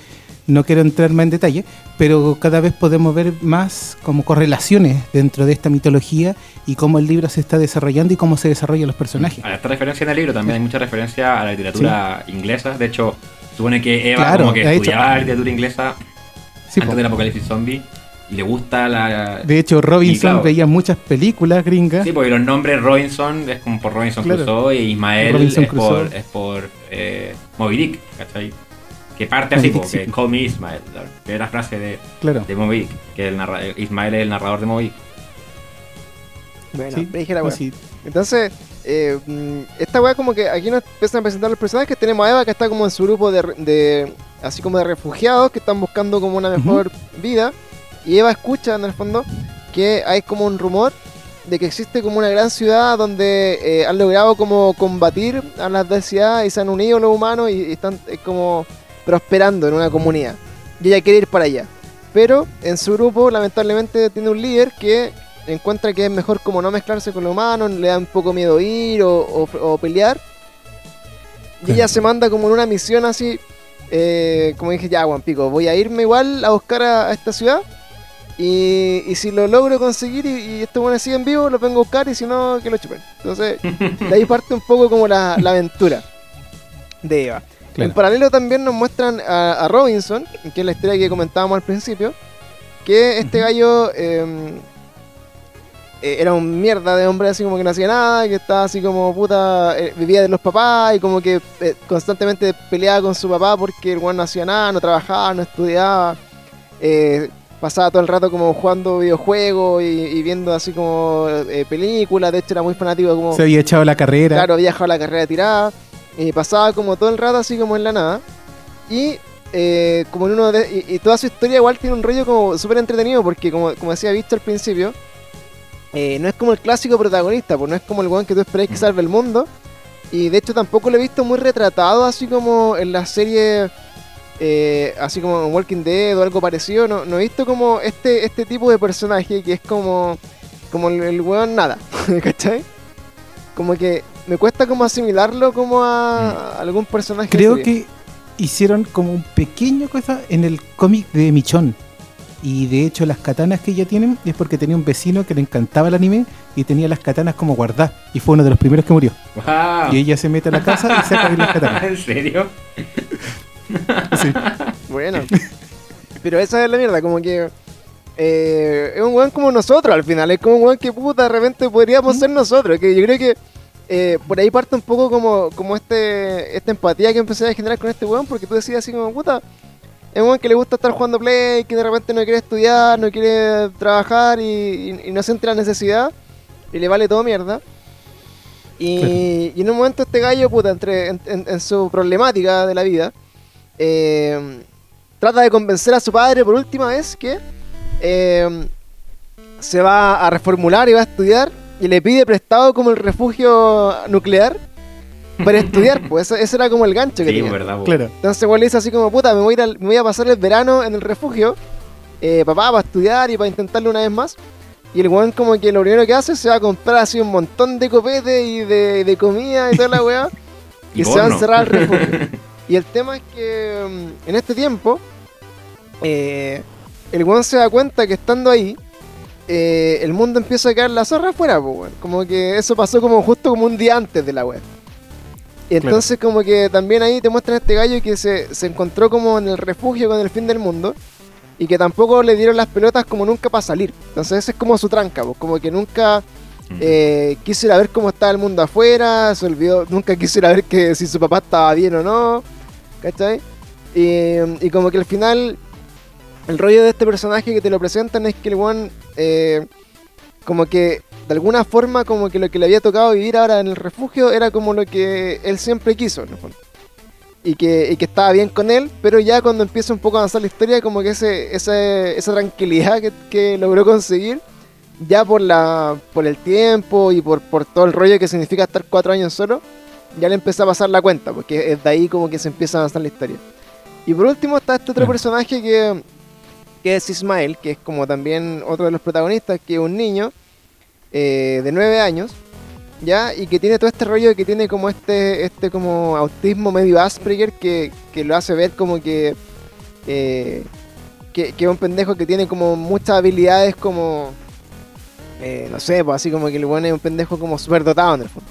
no quiero entrar más en detalle, pero cada vez podemos ver más como correlaciones dentro de esta mitología y cómo el libro se está desarrollando y cómo se desarrollan los personajes. A esta referencia en el libro también hay mucha referencia a la literatura inglesa. De hecho, Supone que Eva Claro, como que de hecho- estudiaba literatura inglesa Sí, antes po. del apocalipsis zombie y le gusta la... De hecho, Robinson claro. veía muchas películas gringas. Sí, porque los nombres Robinson es como por Robinson Claro. Crusoe y Ismael Robinson es, por, es por eh, Moby Dick, ¿cachai? Que parte así, porque sí. Call me Ismael, que la frase de, Claro. de Moby Dick, que el narra- Ismael es el narrador de Moby Dick. Bueno, Sí, dije la no, weá. sí. Entonces, eh, mm, esta weá como que aquí nos empiezan a presentar los personajes. Tenemos a Eva que está como en su grupo de, re- de- así como de refugiados que están buscando como una mejor vida. Y Eva escucha en el fondo que hay como un rumor de que existe como una gran ciudad donde eh, han logrado como combatir a las adversidades y se han unido los humanos y, están eh, como prosperando en una comunidad. Y ella quiere ir para allá. Pero en su grupo lamentablemente tiene un líder que encuentra que es mejor como no mezclarse con los humanos, le da un poco miedo ir o, o- pelear. Y ella se manda como en una misión así, eh, como dije, ya, Juan Pico, voy a irme igual a buscar a esta ciudad. Y, y si lo logro conseguir y, y estos buenos siguen vivos, lo vengo a buscar y si no, que lo chupen. Entonces, de ahí parte un poco como la, la aventura de Eva. Claro. En paralelo también nos muestran a, a Robinson, que es la historia que comentábamos al principio, que este gallo eh, eh, era un mierda de hombre así como que no hacía nada, que estaba así como puta, eh, vivía de los papás y como que eh, constantemente peleaba con su papá porque el weón no hacía nada, no trabajaba, no estudiaba, eh, pasaba todo el rato como jugando videojuegos y, y viendo así como eh, películas, de hecho era muy fanático como... Se había echado la carrera. Claro, había dejado la carrera tirada. Y pasaba como todo el rato así como en la nada. Y eh, como en uno de, y, y toda su historia igual tiene un rollo como súper entretenido porque como, como decía visto al principio, eh, no es como el clásico protagonista, pues no es como el weón que tú esperáis que salve el mundo. Y de hecho tampoco lo he visto muy retratado así como en la serie, eh, así como en Walking Dead o algo parecido. No, no he visto como este, este tipo de personaje que es como, como el, el weón nada, ¿cachai? Como que me cuesta como asimilarlo como a, a algún personaje. de Creo que hicieron como un pequeño cosa en el cómic de Michón. Y de hecho las katanas que ella tienen es porque tenía un vecino que le encantaba el anime y tenía las katanas como guardadas. Y fue uno de los primeros que murió. ¡Wow! Y ella se mete a la casa y saca las katanas. ¿En serio? Sí. Bueno. Pero esa es la mierda, como que. eh, es un weón como nosotros al final. Es como un weón que puta de repente podríamos ser nosotros. Que yo creo que eh, por ahí parte un poco como, como este esta empatía que empecé a generar con este weón. Porque tú decías así como, puta. Es un weón que le gusta estar jugando play, que de repente no quiere estudiar, no quiere trabajar y, y- y no siente la necesidad. Y le vale todo mierda. Y, Claro. y en un momento este gallo, puta, entre, en, en- en su problemática de la vida, eh, trata de convencer a su padre por última vez que eh, se va a reformular y va a estudiar y le pide prestado como el refugio nuclear para estudiar, pues ese, ese era como el gancho que Sí, tenía. verdad. Claro. Entonces igual le dice así como, puta, me voy, a, ir al- me voy a pasar el verano en el refugio, eh, papá, para estudiar y para intentarlo una vez más. Y el weón como que lo primero que hace se va a comprar así un montón de copete y de, de comida y toda la weá. y, Y se va a encerrar al refugio. y el tema es que mm, en este tiempo, eh, el weón se da cuenta que estando ahí, eh, el mundo empieza a caer la zorra afuera, pues, weón. Como que eso pasó como justo como un día antes de la weá. Y Claro. entonces como que también ahí te muestran a este gallo que se, se encontró como en el refugio con el fin del mundo y que tampoco le dieron las pelotas como nunca para salir. Entonces esa es como su tranca, pues, como que nunca Eh, quiso ir a ver cómo estaba el mundo afuera, se olvidó, nunca quiso ir a ver que si su papá estaba bien o no, ¿cachai? Y, como que al final el rollo de este personaje que te lo presentan es que el one eh, como que de alguna forma como que lo que le había tocado vivir ahora en el refugio era como lo que él siempre quiso. Y que, y que estaba bien con él, pero ya cuando empieza un poco a avanzar la historia, como que ese, ese- esa tranquilidad que logró conseguir, ya por la por el tiempo y por, por todo el rollo que significa estar cuatro años solo, ya le empieza a pasar la cuenta, porque es de ahí como que se empieza a avanzar la historia. Y por último está este otro personaje que, que es Ismael, que es como también otro de los protagonistas, que es un niño eh, de nueve años, ¿ya? Y que tiene todo este rollo que tiene como este, este como autismo medio Asperger que, que lo hace ver como que, eh, que, que es un pendejo que tiene como muchas habilidades como, eh, no sé, pues así como que el bueno es un pendejo como súper dotado en el fondo.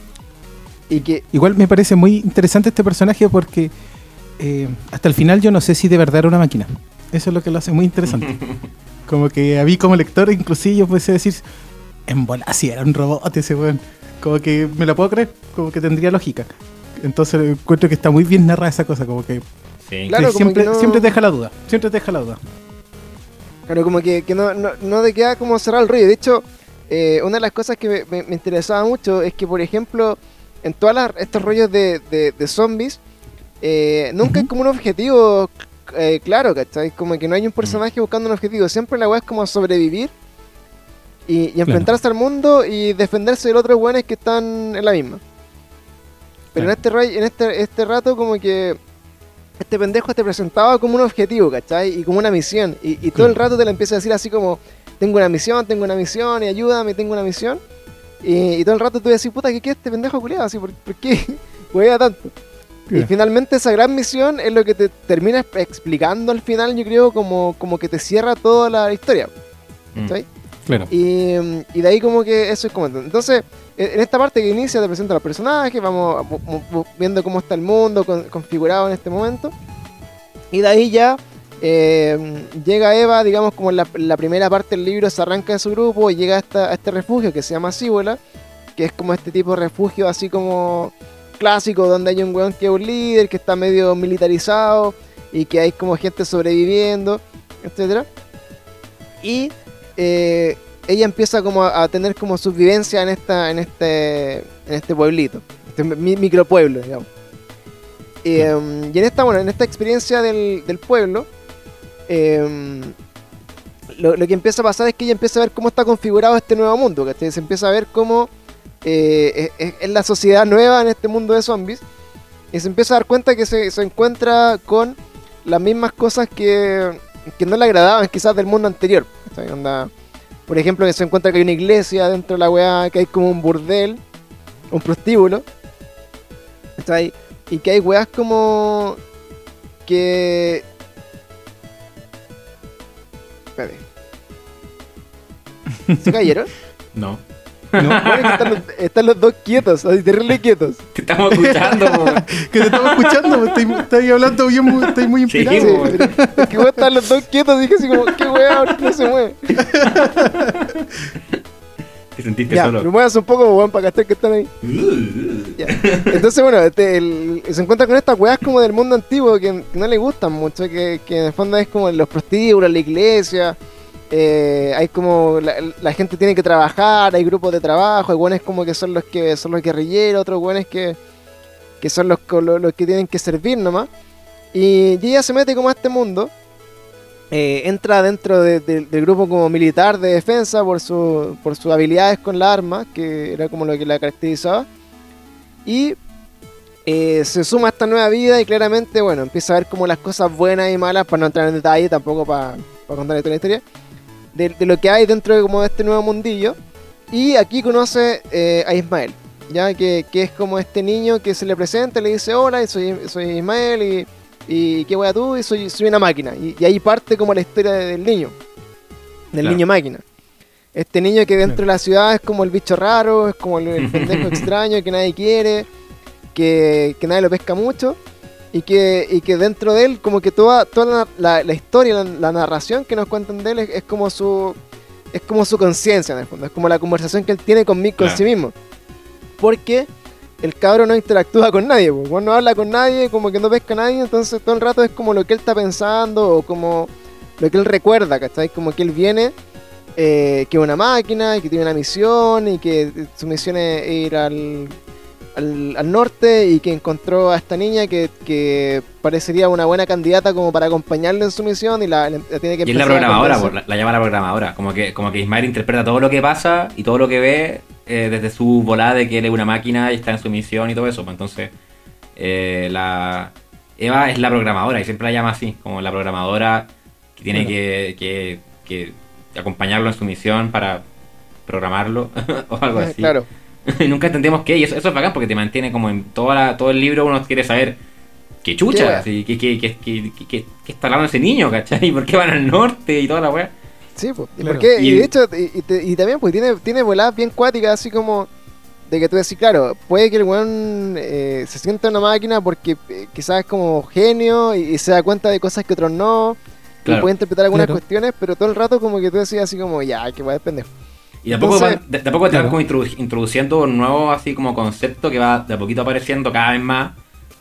Y que, Igual me parece muy interesante este personaje porque eh, hasta el final yo no sé si de verdad era una máquina. Eso es lo que lo hace muy interesante. como que a mí como lector inclusive yo pudiese decir, en bola, si era un robot ese weón. Como que me la puedo creer, como que tendría lógica. Entonces encuentro que está muy bien narrada esa cosa, como que Sí. Claro, como siempre, que no- siempre te deja la duda. Siempre te deja la duda. Claro, como que, que no, no, no te queda como cerrar el rollo. De hecho, eh, una de las cosas que me, me- me interesaba mucho es que, por ejemplo, en todos estos rollos de, de- de zombies, eh, nunca hay Ujú. como un objetivo eh, claro, ¿cachai? Como que no hay un personaje buscando un objetivo. Siempre la weá es como sobrevivir y, y enfrentarse al mundo y defenderse de los otros weones que están en la misma. Pero en Claro. este, en este, este rato como que este pendejo te presentaba como un objetivo, ¿cachai? Y como una misión. Y, y todo el Claro. rato te la empieza a decir así como, tengo una misión, tengo una misión, y ayúdame, tengo una misión. Y, y todo el rato tú decís, puta, ¿qué es este pendejo culiado? Así, ¿por, por qué huevea tanto? Y Claro. finalmente esa gran misión es lo que te termina explicando al final, yo creo, como, como que te cierra toda la historia. Mm. ¿cachai? Claro. Y, y de ahí como que eso es como... Entonces, en en esta parte que inicia te presenta los personajes, vamos viendo cómo está el mundo con- configurado en este momento. Y de ahí ya eh, llega Eva, digamos como en la, la primera parte del libro, se arranca de su grupo y llega a, esta- a este refugio que se llama Síbola, que es como este tipo de refugio así como clásico, donde hay un weón que es un líder, que está medio militarizado y que hay como gente sobreviviendo, etcétera. Y eh, ella empieza como a, a tener como su vivencia en esta en este en este pueblito este mi- micropueblo digamos. Eh, y en esta bueno en esta experiencia del, del pueblo eh, lo, que empieza a pasar es que ella empieza a ver cómo está configurado este nuevo mundo ¿cachai? se empieza a ver cómo eh, es, la sociedad nueva en este mundo de zombies y se empieza a dar cuenta que se, se encuentra con las mismas cosas que, que no le agradaban quizás del mundo anterior. Onda, por ejemplo, que se encuentra que hay una iglesia dentro de la weá, que hay como un burdel, un prostíbulo. ¿cachai? Y que hay weas como que... Espérate. ¿Se cayeron? No. No, Bueno, están, los, están los dos quietos, así terrible quietos. Te estamos escuchando, que te estaba escuchando, estoy, estoy hablando bien, muy- estoy muy inspirado. Sí, bueno. pero es que weón, estaban los dos quietos, dije así como, qué weá, no se mueve. Te sentiste Ya, solo. muevas un poco, weón, para que están ahí. Ya. Entonces, bueno, este, el- se encuentra con estas weas como del mundo antiguo que, no le gustan mucho, que, que en el fondo es como los prostíbulos, la iglesia, eh, hay como la, la gente tiene que trabajar, hay grupos de trabajo, hay weones como que son los que son los guerrilleros, otros weones que, que son los, los, los que tienen que servir nomás. Y ella se mete como a este mundo. Eh, entra dentro de- de- del grupo como militar de defensa por, su, por sus habilidades con la arma, que era como lo que la caracterizaba. Y eh, se suma a esta nueva vida y claramente, bueno, empieza a ver como las cosas buenas y malas, para no entrar en detalle tampoco para, para contar toda la historia, de, de lo que hay dentro de, como de este nuevo mundillo. Y aquí conoce eh, a Ismael, ya que, que es como este niño que se le presenta, le dice, hola, soy, soy Ismael y, y qué wea tú, y soy, soy una máquina. Y, y ahí parte como la historia de- del niño, del Claro. niño máquina. Este niño que dentro de la ciudad es como el bicho raro, es como el, el pendejo extraño que nadie quiere, que, que nadie lo pesca mucho, y que, y que dentro de él, como que toda, toda la, la- la historia, la, la narración que nos cuentan de él es, es como su es como su conciencia en el fondo, es como la conversación que él tiene con Claro. sí mismo. Porque el cabro no interactúa con nadie, pues, no habla con nadie, como que no pesca a nadie, entonces todo el rato es como lo que él está pensando o como lo que él recuerda, ¿cachai? Como que él viene, eh, que es una máquina y que tiene una misión y que su misión es ir al, al, al norte y que encontró a esta niña que, que parecería una buena candidata como para acompañarle en su misión y la, la tiene que Y es la programadora, la, la llama la programadora. Como que, como que Ismael interpreta todo lo que pasa y todo lo que ve eh, desde su volada de que él es una máquina y está en su misión y todo eso. pues Entonces, eh, la Eva es la programadora y siempre la llama así, como la programadora que tiene que, que, que acompañarlo en su misión para programarlo o algo así. Claro. Y Nunca entendemos qué, y eso, eso es bacán porque te mantiene como en toda la- todo el libro uno quiere saber qué ¿Qué chucha, así, qué, qué, qué, qué, está hablando ese niño, ¿cachai? ¿Por qué van al norte y toda la weá? Sí, pues. ¿Y, Claro. por qué? y Y- de hecho, y, y te- y también pues tiene, tiene voladas bien cuáticas, así como de que tú decís, claro, puede que el weón eh, se sienta una máquina porque eh, quizás es como genio y, y se da cuenta de cosas que otros no. Claro. Y puede interpretar algunas Claro. cuestiones, pero todo el rato como que tú decís así como, ya, que va a pendejo. Y de a poco, Entonces- van- de, de a poco te van como introdu- introduciendo un nuevo así como concepto que va de a poquito apareciendo cada vez más,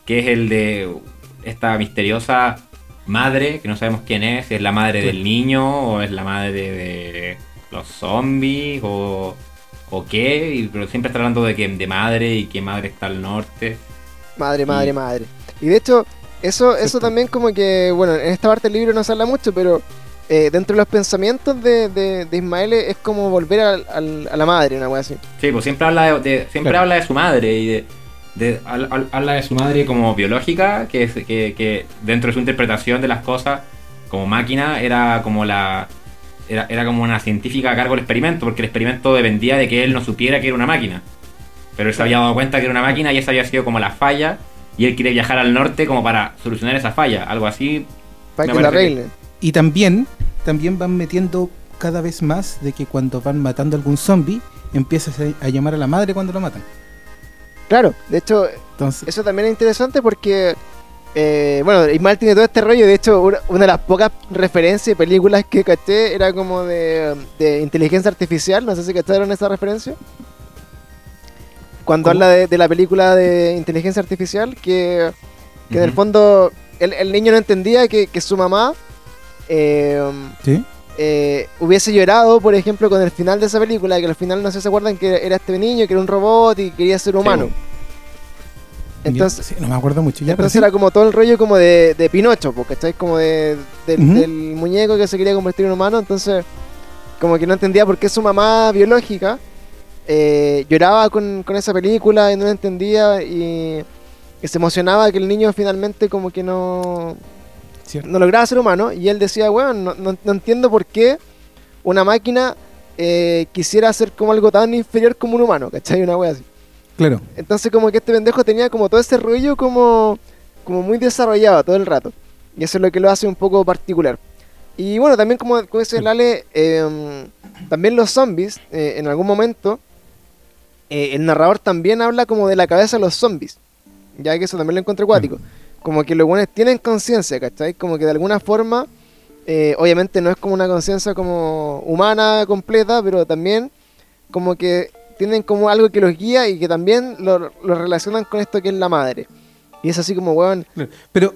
que es el de esta misteriosa madre, que no sabemos quién es, si es la madre del niño o es la madre de los zombies o, o qué, y- pero siempre está hablando de que de madre y que madre está al norte. Madre, madre, Y- madre. Y de hecho, eso, eso también como que, bueno, en esta parte del libro no se habla mucho, pero eh, dentro de los pensamientos de, de, de Ismael es como volver al- al- a la madre, una wea así. Sí, pues siempre habla de, de- siempre Claro. habla de su madre y de, de- al- al- habla de su madre como biológica, que, es- que, que dentro de su interpretación de las cosas como máquina era como la era, era como una científica a cargo del experimento, porque el experimento dependía de que él no supiera que era una máquina. Pero él se había dado cuenta que era una máquina y esa había sido como la falla y él quiere viajar al norte como para solucionar esa falla, algo así. Para que la que- arreglen. Y también, también van metiendo cada vez más de que cuando van matando a algún zombie, empiezas a llamar a la madre cuando lo matan. Claro, de hecho, Entonces, eso también es interesante porque, eh, bueno, Ismael tiene todo este rollo. De hecho, una, de las pocas referencias y películas que caché era como de, de inteligencia artificial. No sé si cacharon esa referencia. Cuando ¿Cómo? habla de, de la película de inteligencia artificial, que, que en el fondo el, el niño no entendía que, que su mamá eh, ¿sí? Eh, hubiese llorado, por ejemplo, con el final de esa película, que al final no sé si se acuerdan que era este niño, que era un robot y quería ser humano. Sí. Entonces, Sí, no me acuerdo mucho. Ya, pero entonces sí. era como todo el rollo como de, de Pinocho, pues, ¿cachai? Como de, del, muñeco que se quería convertir en humano, entonces como que no entendía por qué su mamá biológica eh, lloraba con, con esa película y no la entendía y, y se emocionaba que el niño finalmente como que no, Cierto. no lograba ser humano y él decía, bueno, no, no- no entiendo por qué una máquina eh, quisiera hacer como algo tan inferior como un humano, ¿cachai? Una wea así. Claro. Entonces como que este pendejo tenía como todo ese rollo como, como muy desarrollado todo el rato. Y eso es lo que lo hace un poco particular. Y bueno, también como, como dice Lale, eh, también los zombies, eh, en algún momento, eh, el narrador también habla como de la cabeza de los zombies. Ya que eso también lo encontré acuático. Como que los buenos tienen conciencia, ¿cachai? Como que de alguna forma, eh, obviamente no es como una conciencia como humana completa, pero también como que tienen como algo que los guía y que también lo, relacionan con esto que es la madre. Y es así como, weón. Pero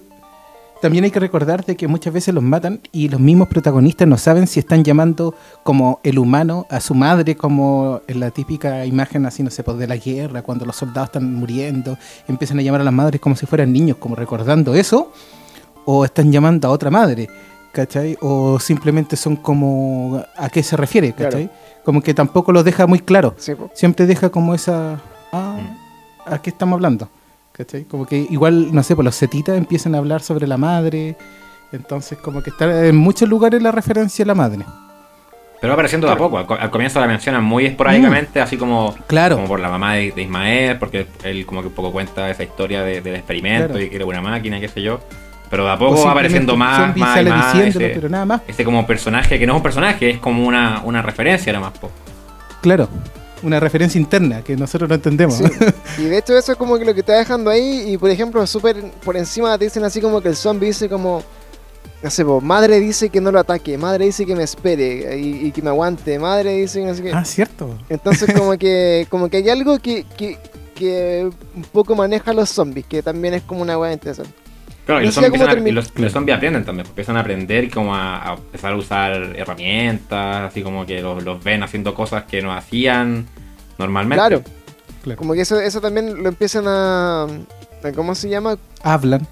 también hay que recordar de que muchas veces los matan y los mismos protagonistas no saben si están llamando como el humano a su madre, como en la típica imagen así, no sé, pues de la guerra, cuando los soldados están muriendo, empiezan a llamar a las madres como si fueran niños, como recordando eso, o están llamando a otra madre, ¿cachai? O simplemente son como a qué se refiere, ¿cachai? Como que tampoco los deja muy claro. sí. Siempre deja como esa... Ah, ¿a qué estamos hablando? ¿Cachai? Como que igual, no sé, pues los setitas empiezan a hablar sobre la madre. Entonces, como que está en muchos lugares la referencia a la madre. Pero va apareciendo de a poco. Al, co- al comienzo la mencionan muy esporádicamente, así como, Claro. como por la mamá de, de Ismael, porque él como que un poco cuenta esa historia de- del experimento Claro. y que era una máquina, qué sé yo. Pero de a poco va apareciendo más, más y más. ese- pero nada más. Este como personaje que no es un personaje, es como una, una referencia nada más. po. Claro. Una referencia interna que nosotros no entendemos. Sí. Y de hecho eso es como que lo que está dejando ahí y por ejemplo súper por encima te dicen así como que el zombie dice como, no sé, po, madre dice que no lo ataque, madre dice que me espere y, y que me aguante, madre dice que no sé qué. ah, cierto. Entonces como que como que hay algo que, que, que un poco maneja a los zombies, que también es como una weá interesante. Claro, y los zombies, cómo empiezan a- y termi- los, los zombies aprenden también, empiezan a aprender como a, a empezar a usar herramientas, así como que los, los ven haciendo cosas que no hacían normalmente. Claro, Claro. como que eso, eso también lo empiezan a... a- ¿Cómo se llama? Hablan.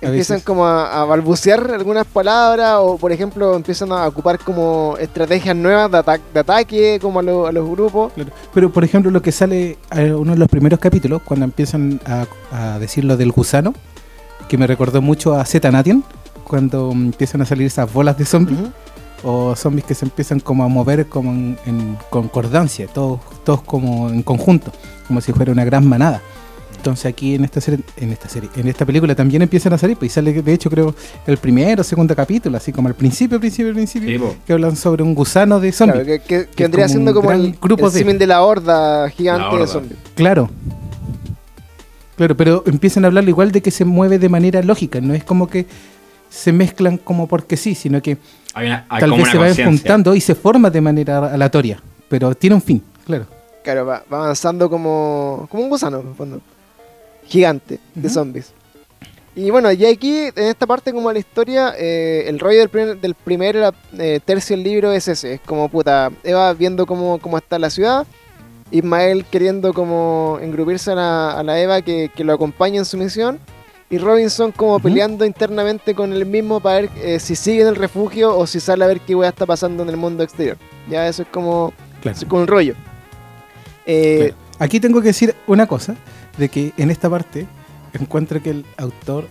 empiezan veces. como a, a balbucear algunas palabras o por ejemplo empiezan a ocupar como estrategias nuevas de, ata- de ataque como a, lo- a los grupos. Claro. Pero, por ejemplo, lo que sale en uno de los primeros capítulos, cuando empiezan a, a decir lo del gusano, que me recordó mucho a Zeta Nation, cuando empiezan a salir esas bolas de zombies, o zombies que se empiezan como a mover como en, en concordancia, todos, todos como en conjunto, como si fuera una gran manada. Entonces aquí en esta serie, en esta serie, en esta película también empiezan a salir, pues y sale de hecho creo el primero o segundo capítulo, así como al principio, principio, principio, Sí, que hablan sobre un gusano de zombies. Claro, que, que- que que es vendría como siendo como el, grupo el de- la horda gigante La horda. de zombies. Claro. Claro, pero empiezan a hablar igual de que se mueve de manera lógica, no es como que se mezclan como porque sí, sino que Hay una, hay tal vez se vayan juntando y se forma de manera aleatoria, pero tiene un fin, claro. Claro, va, va avanzando como, como un gusano, en fondo. Gigante de zombies. Y bueno, y aquí, en esta parte como la historia, eh, el rollo del primer, del primer eh, tercio del libro es ese. Es como, puta, Eva viendo cómo, cómo está la ciudad, Ismael queriendo como engrupirse a la, a la Eva que, que lo acompañe en su misión, y Robinson como peleando internamente con él mismo para ver eh, si sigue en el refugio o si sale a ver qué weá está pasando en el mundo exterior. Ya eso es como, claro. eso es como un rollo. Eh, Claro. Aquí tengo que decir una cosa, de que en esta parte encuentro que el autor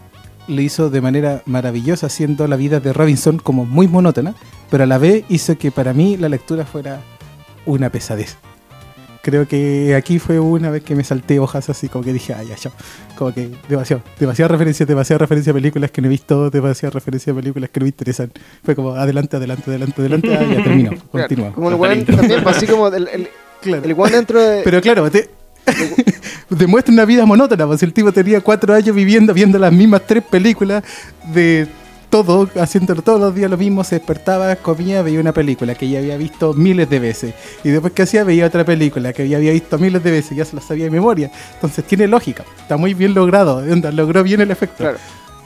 lo hizo de manera maravillosa, haciendo la vida de Robinson como muy monótona, pero a la vez hizo que para mí la lectura fuera una pesadez. Creo que aquí fue una vez que me salté hojas así como que dije, ay, ya, ya. Como que demasiado, demasiadas referencias, demasiadas referencias a películas que no he visto, demasiadas referencias a películas que no me interesan. Fue como adelante, adelante, adelante, adelante, ah, ya terminó, continúa. Como el weón también, así como el, el, Claro. el weón dentro de. Pero claro, te, demuestra una vida monótona, pues el tipo tenía cuatro años viviendo, viendo las mismas tres películas de todo, haciéndolo todos los días lo mismo, se despertaba, comía, veía una película que ya había visto miles de veces. Y después que hacía, veía otra película que ya había visto miles de veces, ya se la sabía de memoria. Entonces tiene lógica, está muy bien logrado, logró bien el efecto. Claro.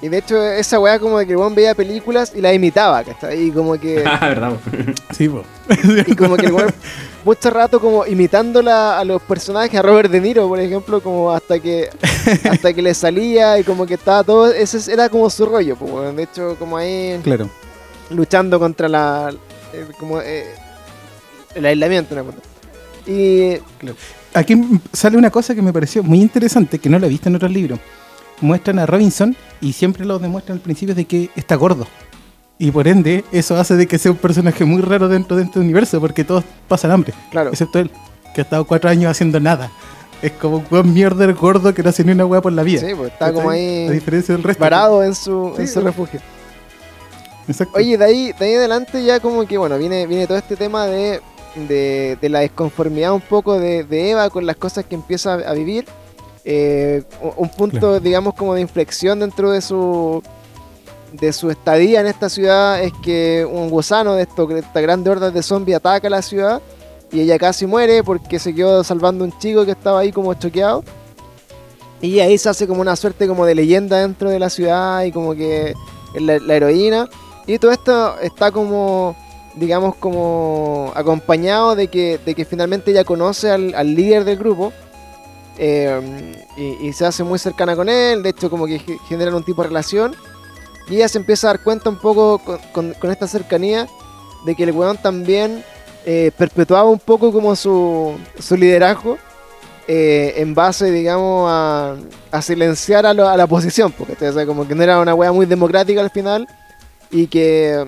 Y de hecho, esa weá como de que el weón veía películas y las imitaba, ¿cachai? Y como que. Ah, verdad. Sí, po. y como que el weón mucho rato como imitándola a los personajes, a Robert De Niro, por ejemplo, como hasta que hasta que le salía y como que estaba todo. Ese era como su rollo, pues. De hecho, como ahí Claro. luchando contra la. eh, como eh, el aislamiento, una cosa. Y. Aquí sale una cosa que me pareció muy interesante, que no la he visto en otros libros. Muestran a Robinson y siempre lo demuestran al principio de que está gordo. Y por ende, eso hace de que sea un personaje muy raro dentro de este universo, porque todos pasan hambre, Claro. excepto él, que ha estado cuatro años haciendo nada. Es como un weón mierda gordo que no hace ni una weá por la vida. Sí, pues está como ¿Cachai? A ahí diferencia del resto. parado en su, en su bueno. refugio. Exacto. Oye, de ahí, de ahí adelante ya como que, bueno, viene, viene todo este tema de, de, de la desconformidad un poco de, de Eva con las cosas que empieza a vivir. Eh, un- un punto, Claro. digamos, como de inflexión dentro de su de su estadía en esta ciudad es que un gusano de esto, de esta grande horda de zombies ataca la ciudad y ella casi muere porque se quedó salvando un chico que estaba ahí como choqueado. Y ahí se hace como una suerte como de leyenda dentro de la ciudad y como que la, la heroína. Y todo esto está como, digamos, como acompañado de que, de que finalmente ella conoce al, al líder del grupo. Eh, y, se hace muy cercana con él, de hecho como que ge- generan un tipo de relación. Y ella se empieza a dar cuenta un poco con, esta cercanía de que el weón también eh, perpetuaba un poco como su, su liderazgo eh, en base, digamos, a, silenciar a, la oposición, porque como que no era una wea muy democrática al final y que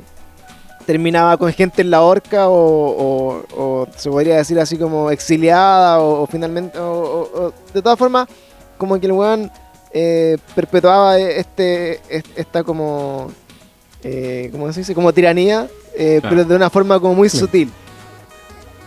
terminaba con gente en la horca o, o- o se podría decir así como exiliada o, o finalmente, de todas formas, como que el weón eh, perpetuaba este, est- esta como, eh, ¿cómo se dice? Como tiranía, eh, Claro. pero de una forma como muy sutil.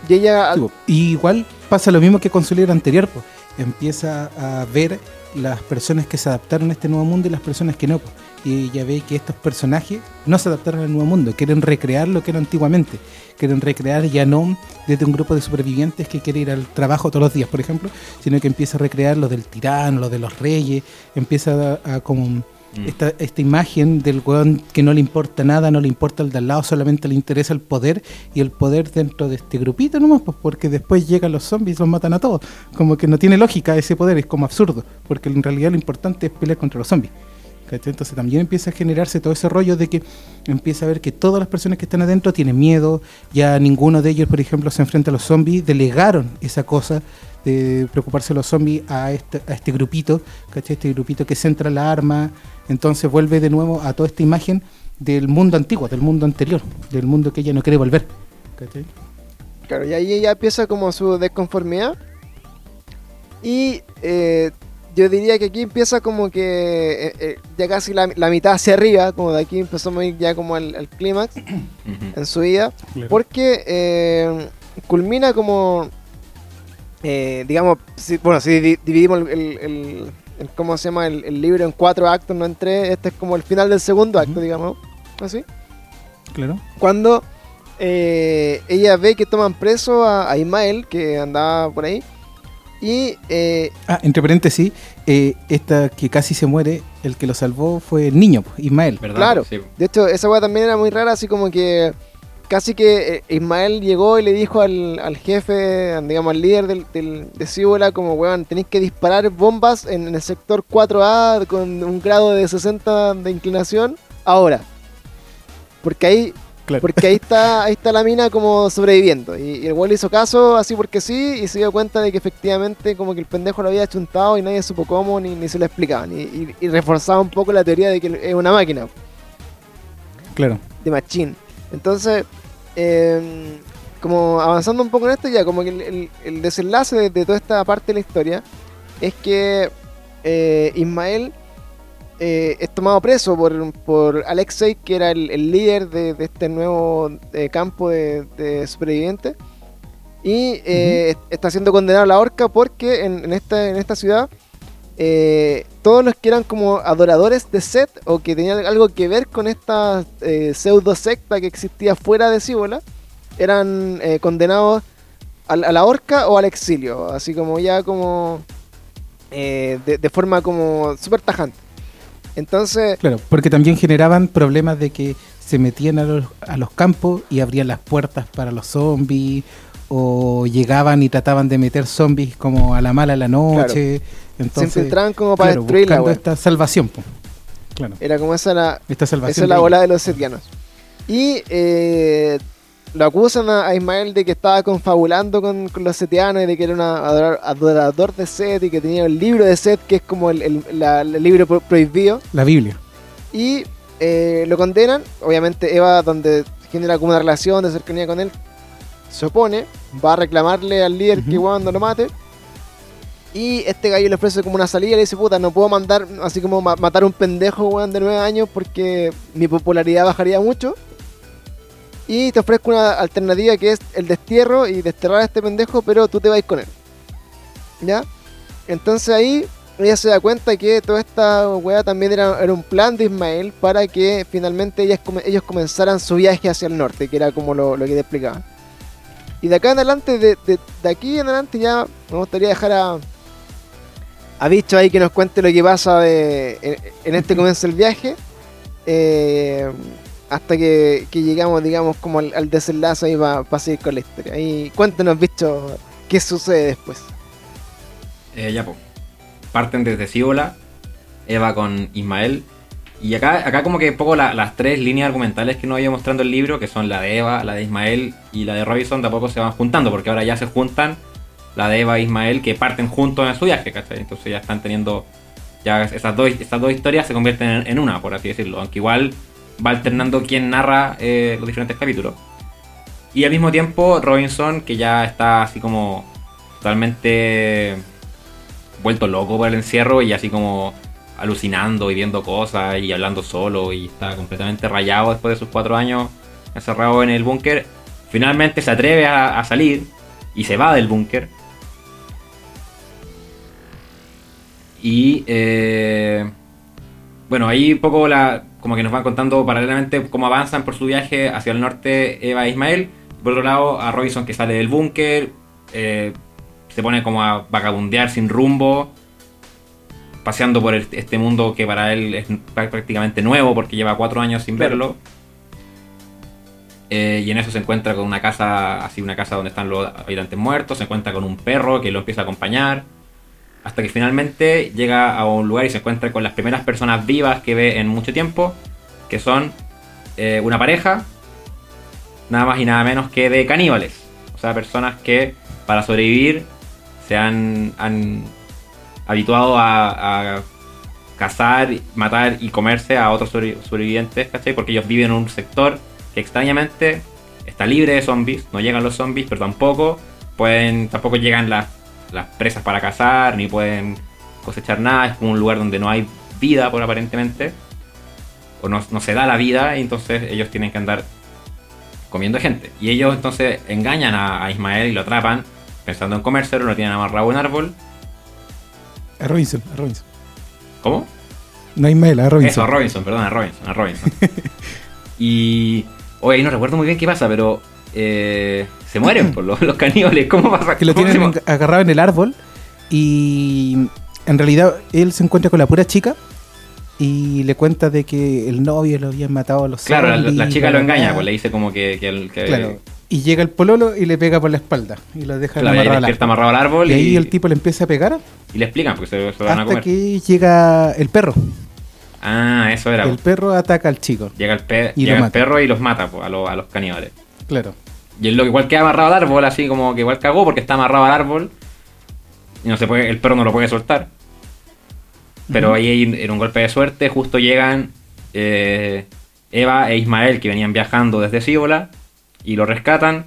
Y ella, Sí, po. Y igual pasa lo mismo que con su libro anterior, po. empieza a ver las personas que se adaptaron a este nuevo mundo y las personas que no. Y ella ve que estos personajes no se adaptaron al nuevo mundo, quieren recrear lo que era antiguamente, quieren recrear ya no desde un grupo de supervivientes que quiere ir al trabajo todos los días, por ejemplo, sino que empieza a recrear lo del tirano, lo de los reyes, empieza a, a como Mm. esta, esta imagen del weón que no le importa nada, no le importa el de al lado, solamente le interesa el poder y el poder dentro de este grupito nomás, pues porque después llegan los zombies y los matan a todos. Como que no tiene lógica ese poder, es como absurdo, porque en realidad lo importante es pelear contra los zombies. Entonces también empieza a generarse todo ese rollo de que empieza a ver que todas las personas que están adentro tienen miedo, ya ninguno de ellos, por ejemplo, se enfrenta a los zombies, delegaron esa cosa de preocuparse de los zombies a este, a este grupito, ¿cachai? Este grupito que centra la arma, entonces vuelve de nuevo a toda esta imagen del mundo antiguo, del mundo anterior, del mundo que ella no quiere volver. Claro, y ahí ella empieza como su desconformidad. Y eh, yo diría que aquí empieza como que eh, eh, ya casi la, la mitad hacia arriba, como de aquí empezamos a ir ya como al, al clímax en su vida, Claro. porque eh, culmina como, eh, digamos, si- bueno, si di- dividimos el, el- el- el- ¿cómo se llama? El, el libro en cuatro actos, no en tres, este es como el final del segundo acto, digamos, así. Claro. Cuando eh, ella ve que toman preso a, a Ismael, que andaba por ahí, y eh, Ah, entre paréntesis, eh, esta que casi se muere, el que lo salvó fue el niño, pues, Ismael. ¿Verdad? Claro. Sí. De hecho, esa weá también era muy rara, así como que casi que eh, Ismael llegó y le dijo al, al jefe, digamos, al líder del, del- de Cibola, como, weón, tenéis que disparar bombas en, en el sector 4A con un grado de 60 de inclinación ahora. Porque ahí, Claro. porque ahí está, ahí está la mina como sobreviviendo. Y, y el weón le hizo caso así porque sí, y se dio cuenta de que efectivamente como que el pendejo lo había chuntado y nadie supo cómo ni, ni se lo explicaban. Y, y- y reforzaba un poco la teoría de que es una máquina Claro. de Machine. Entonces, eh, como avanzando un poco en esto, ya como que el, el- el desenlace de, de toda esta parte de la historia es que eh, Ismael eh, es tomado preso por, por Alexei, que era el, el líder de, de este nuevo eh, campo de, de supervivientes. Y eh, está siendo condenado a la horca porque en, en esta, en esta ciudad eh, todos los que eran como adoradores de Set o que tenían algo que ver con esta eh, pseudo secta que existía fuera de Cibola eran eh, condenados a, la- a la horca o al exilio, así como ya como de, de forma como súper tajante. Entonces, Claro, porque también generaban problemas de que se metían a los, a los campos y abrían las puertas para los zombies o llegaban y trataban de meter zombies como a la mala a la noche. se Entonces, infiltraban como para claro, destruir la buscando esta salvación. po. Claro, Era como esa la, esta salvación. Esa es la bola de los setianos. Y eh, lo acusan a, Ismael de que estaba confabulando con, con los setianos y de que era un adorador, adorador de Set y que tenía el libro de Set, que es como el, el- la- el libro pro- prohibido. La Biblia. Y eh, lo condenan. Obviamente Eva, donde genera como una relación de cercanía con él, se opone. Va a reclamarle al líder que no lo mate. Y este gallo le ofrece como una salida y le dice, puta, no puedo mandar, así como ma- matar a un pendejo, weón, de 9 años porque mi popularidad bajaría mucho. Y te ofrezco una alternativa que es el destierro y desterrar a este pendejo, pero tú te vas con él. ¿Ya? Entonces ahí ella se da cuenta que toda esta weá también era, un plan de Ismael para que finalmente ellos comenzaran su viaje hacia el norte, que era como lo, que te explicaba. Y de acá en adelante, de, aquí en adelante ya me gustaría dejar a, Bicho ahí que nos cuente lo que pasa de, en, en este comienzo del viaje. eh, hasta que, llegamos, digamos, como al, al desenlace ahí para seguir con la historia. Y cuéntenos, Bicho, qué sucede después. Eh, ya, pues. Parten desde Cibola, Eva con Ismael. Y acá, acá como que poco la- las tres líneas argumentales que nos iba mostrando el libro, que son la de Eva, la de Ismael y la de Robinson, tampoco se van juntando, porque ahora ya se juntan la de Eva e Ismael, que parten juntos en su viaje, ¿cachai? Entonces ya están teniendo, ya esas dos, estas dos historias se convierten en, en una, por así decirlo, aunque igual va alternando quién narra eh, los diferentes capítulos. Y al mismo tiempo Robinson, que ya está así como totalmente vuelto loco por el encierro y así como alucinando y viendo cosas y hablando solo y está completamente rayado después de sus cuatro años encerrado en el búnker. Finalmente se atreve a, a salir y se va del búnker. Y eh, bueno, ahí un poco la, como que nos van contando paralelamente cómo avanzan por su viaje hacia el norte Eva e Ismael. Por otro lado, a Robinson que sale del búnker, eh, se pone como a vagabundear sin rumbo, paseando por el- este mundo que para él es prá- prácticamente nuevo porque lleva cuatro años sin Claro. verlo. Eh, y en eso se encuentra con una casa, así una casa donde están los habitantes muertos, se encuentra con un perro que lo empieza a acompañar, hasta que finalmente llega a un lugar y se encuentra con las primeras personas vivas que ve en mucho tiempo, que son eh, una pareja, nada más y nada menos que de caníbales, o sea, personas que para sobrevivir se han, han habituado a, a cazar, matar y comerse a otros sobrevi- sobrevivientes, ¿cachai? Porque ellos viven en un sector que extrañamente está libre de zombies, no llegan los zombies, pero tampoco pueden, tampoco llegan las, las presas para cazar, ni pueden cosechar nada, es como un lugar donde no hay vida por aparentemente, o no, no se da la vida, y entonces ellos tienen que andar comiendo gente. Y ellos entonces engañan a, a Ismael y lo atrapan pensando en comérselo, lo tienen amarrado a un árbol. A Robinson, a Robinson. ¿Cómo? No hay Ismael, a Robinson. Eso, a Robinson, perdón, a Robinson, a Robinson. y. Oye, no recuerdo muy bien qué pasa, pero. Eh, se mueren por los, los caníbales. ¿Cómo pasa? que lo ¿Cómo tienen agarrado en el árbol y en realidad él se encuentra con la pura chica y le cuenta de que el novio lo habían matado a los Claro, la, chica lo engaña, pues le dice como que. que, el- que- Claro. Y llega el pololo y le pega por la espalda y lo deja claro, amarrado al amarrado al árbol Y y, ahí el tipo le empieza a pegar y le explican porque se, se lo van a hasta comer. que llega el perro. Ah, eso era. El perro ataca al chico. Llega el, pe- llega el perro y los mata a, a los caníbales. Claro. Y el loco igual queda amarrado al árbol, así como que igual cagó porque está amarrado al árbol. Y no se puede, el perro no lo puede soltar. Pero ahí en un golpe de suerte, justo llegan eh, Eva e Ismael que venían viajando desde Síbola y lo rescatan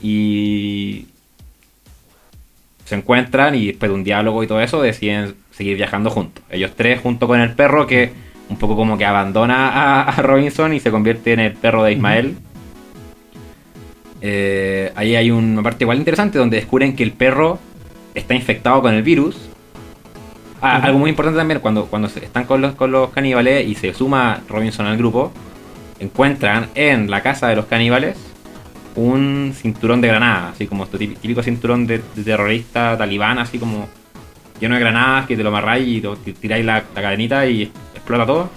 y se encuentran y después de un diálogo y todo eso deciden seguir viajando juntos. Ellos tres junto con el perro que un poco como que abandona a, a Robinson y se convierte en el perro de Ismael. Eh, ahí hay una parte igual interesante donde descubren que el perro está infectado con el virus. Ah. Algo muy importante también, cuando, cuando están con los, con los caníbales y se suma Robinson al grupo, encuentran en la casa de los caníbales un cinturón de granadas, así como este típico, cinturón de, de terrorista talibán, así como lleno de granadas que te lo amarráis y ti- tiráis la, la cadenita y explota todo.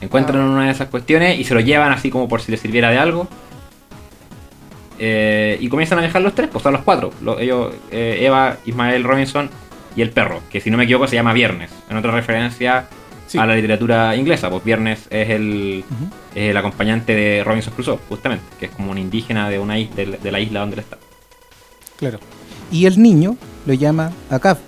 Encuentran una de esas cuestiones y se lo llevan así como por si les sirviera de algo. Eh, y comienzan a viajar los tres, pues son los cuatro. Lo- ellos, eh, Eva, Ismael Robinson y el perro, que si no me equivoco se llama Viernes. En otra referencia Sí. a la literatura inglesa, pues Viernes es el, es el acompañante de Robinson Crusoe, justamente, que es como un indígena de, una is- de, de la isla donde él está. Claro. Y el niño lo llama Acab.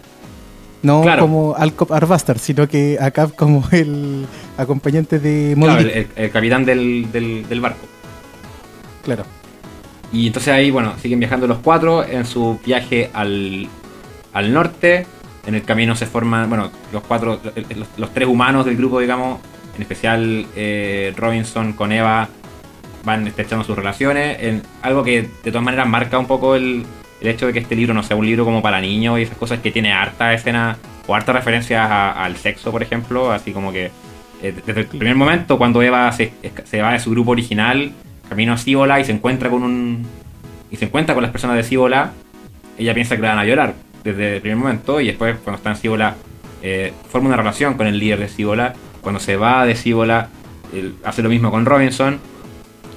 No Claro. como Alcop Arbastar, sino que Acab como el acompañante de Claro, Moby el, el- el capitán del, del- del barco. Claro. Y entonces ahí, bueno, siguen viajando los cuatro en su viaje al, al norte. En el camino se forman, bueno, los cuatro, los, tres humanos del grupo, digamos, en especial eh, Robinson con Eva, van estrechando sus relaciones. Algo que de todas maneras marca un poco el, el hecho de que este libro no sea un libro como para niños y esas cosas que tiene harta escena o harta referencias al sexo, por ejemplo, así como que eh, desde el primer momento cuando Eva se, se va de su grupo original, camino a Síbola y se encuentra con un y se encuentra con las personas de Síbola, ella piensa que le van a llorar desde el primer momento y después cuando está en Síbola eh, forma una relación con el líder de Síbola. Cuando se va de Síbola él hace lo mismo con Robinson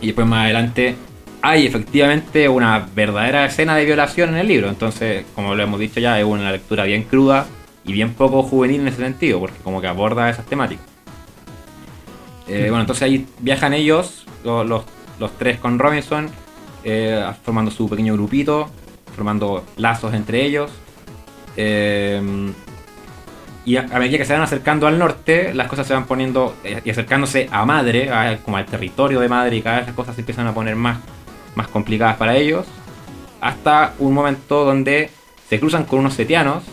y después más adelante hay efectivamente una verdadera escena de violación en el libro. Entonces, como lo hemos dicho ya, es una lectura bien cruda y bien poco juvenil en ese sentido, porque como que aborda esas temáticas. Eh, bueno, entonces ahí viajan ellos, lo- los, los tres con Robinson, eh, formando su pequeño grupito, formando lazos entre ellos. Eh, y a, medida que se van acercando al norte, las cosas se van poniendo eh, y acercándose a Madre, como al territorio de Madre, y cada vez las cosas se empiezan a poner más, más complicadas para ellos. Hasta un momento donde se cruzan con unos setianos,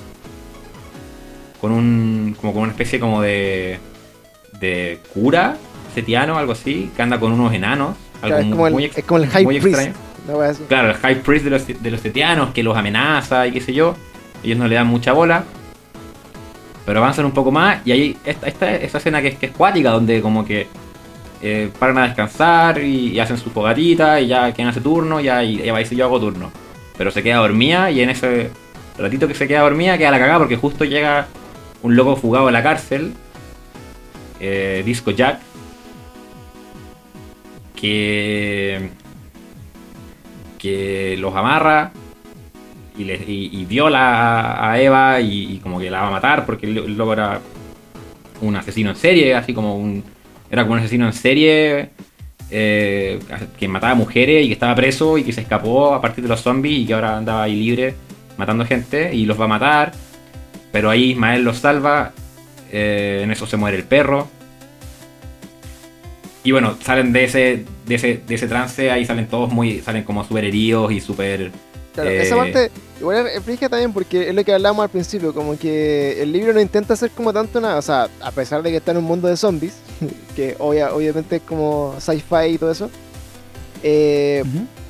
con un. como con una especie como de. de cura setiano, algo así, que anda con unos enanos. Claro, es, como el, muy ex- es como el High Priest. así. Claro, el High Priest de los, de los setianos que los amenaza y qué sé yo. Ellos no le dan mucha bola. Pero avanzan un poco más y ahí esta, esta, esta escena que es, que es cuática, donde como que eh, paran a descansar y, y hacen su fogatita y ya quien hace turno, ya y ella va y yo hago turno. Pero se queda dormida y en ese ratito que se queda dormida queda la cagada porque justo llega un loco fugado de la cárcel, eh, Disco Jack, que que los amarra y, viola a, Eva y, como que la va a matar porque el loco era un asesino en serie, así como un... Era como un asesino en serie eh, que mataba mujeres y que estaba preso y que se escapó a partir de los zombies y que ahora andaba ahí libre matando gente y los va a matar. Pero ahí Ismael los salva, eh, en eso se muere el perro. Y bueno, salen de ese, de ese, de ese trance, ahí salen todos muy, salen como súper heridos y súper... Claro, eh, esa parte Igual es fija también porque es lo que hablábamos al principio, como que el libro no intenta ser como tanto nada, o sea, a pesar de que está en un mundo de zombies, que obvia- obviamente es como sci-fi y todo eso, eh,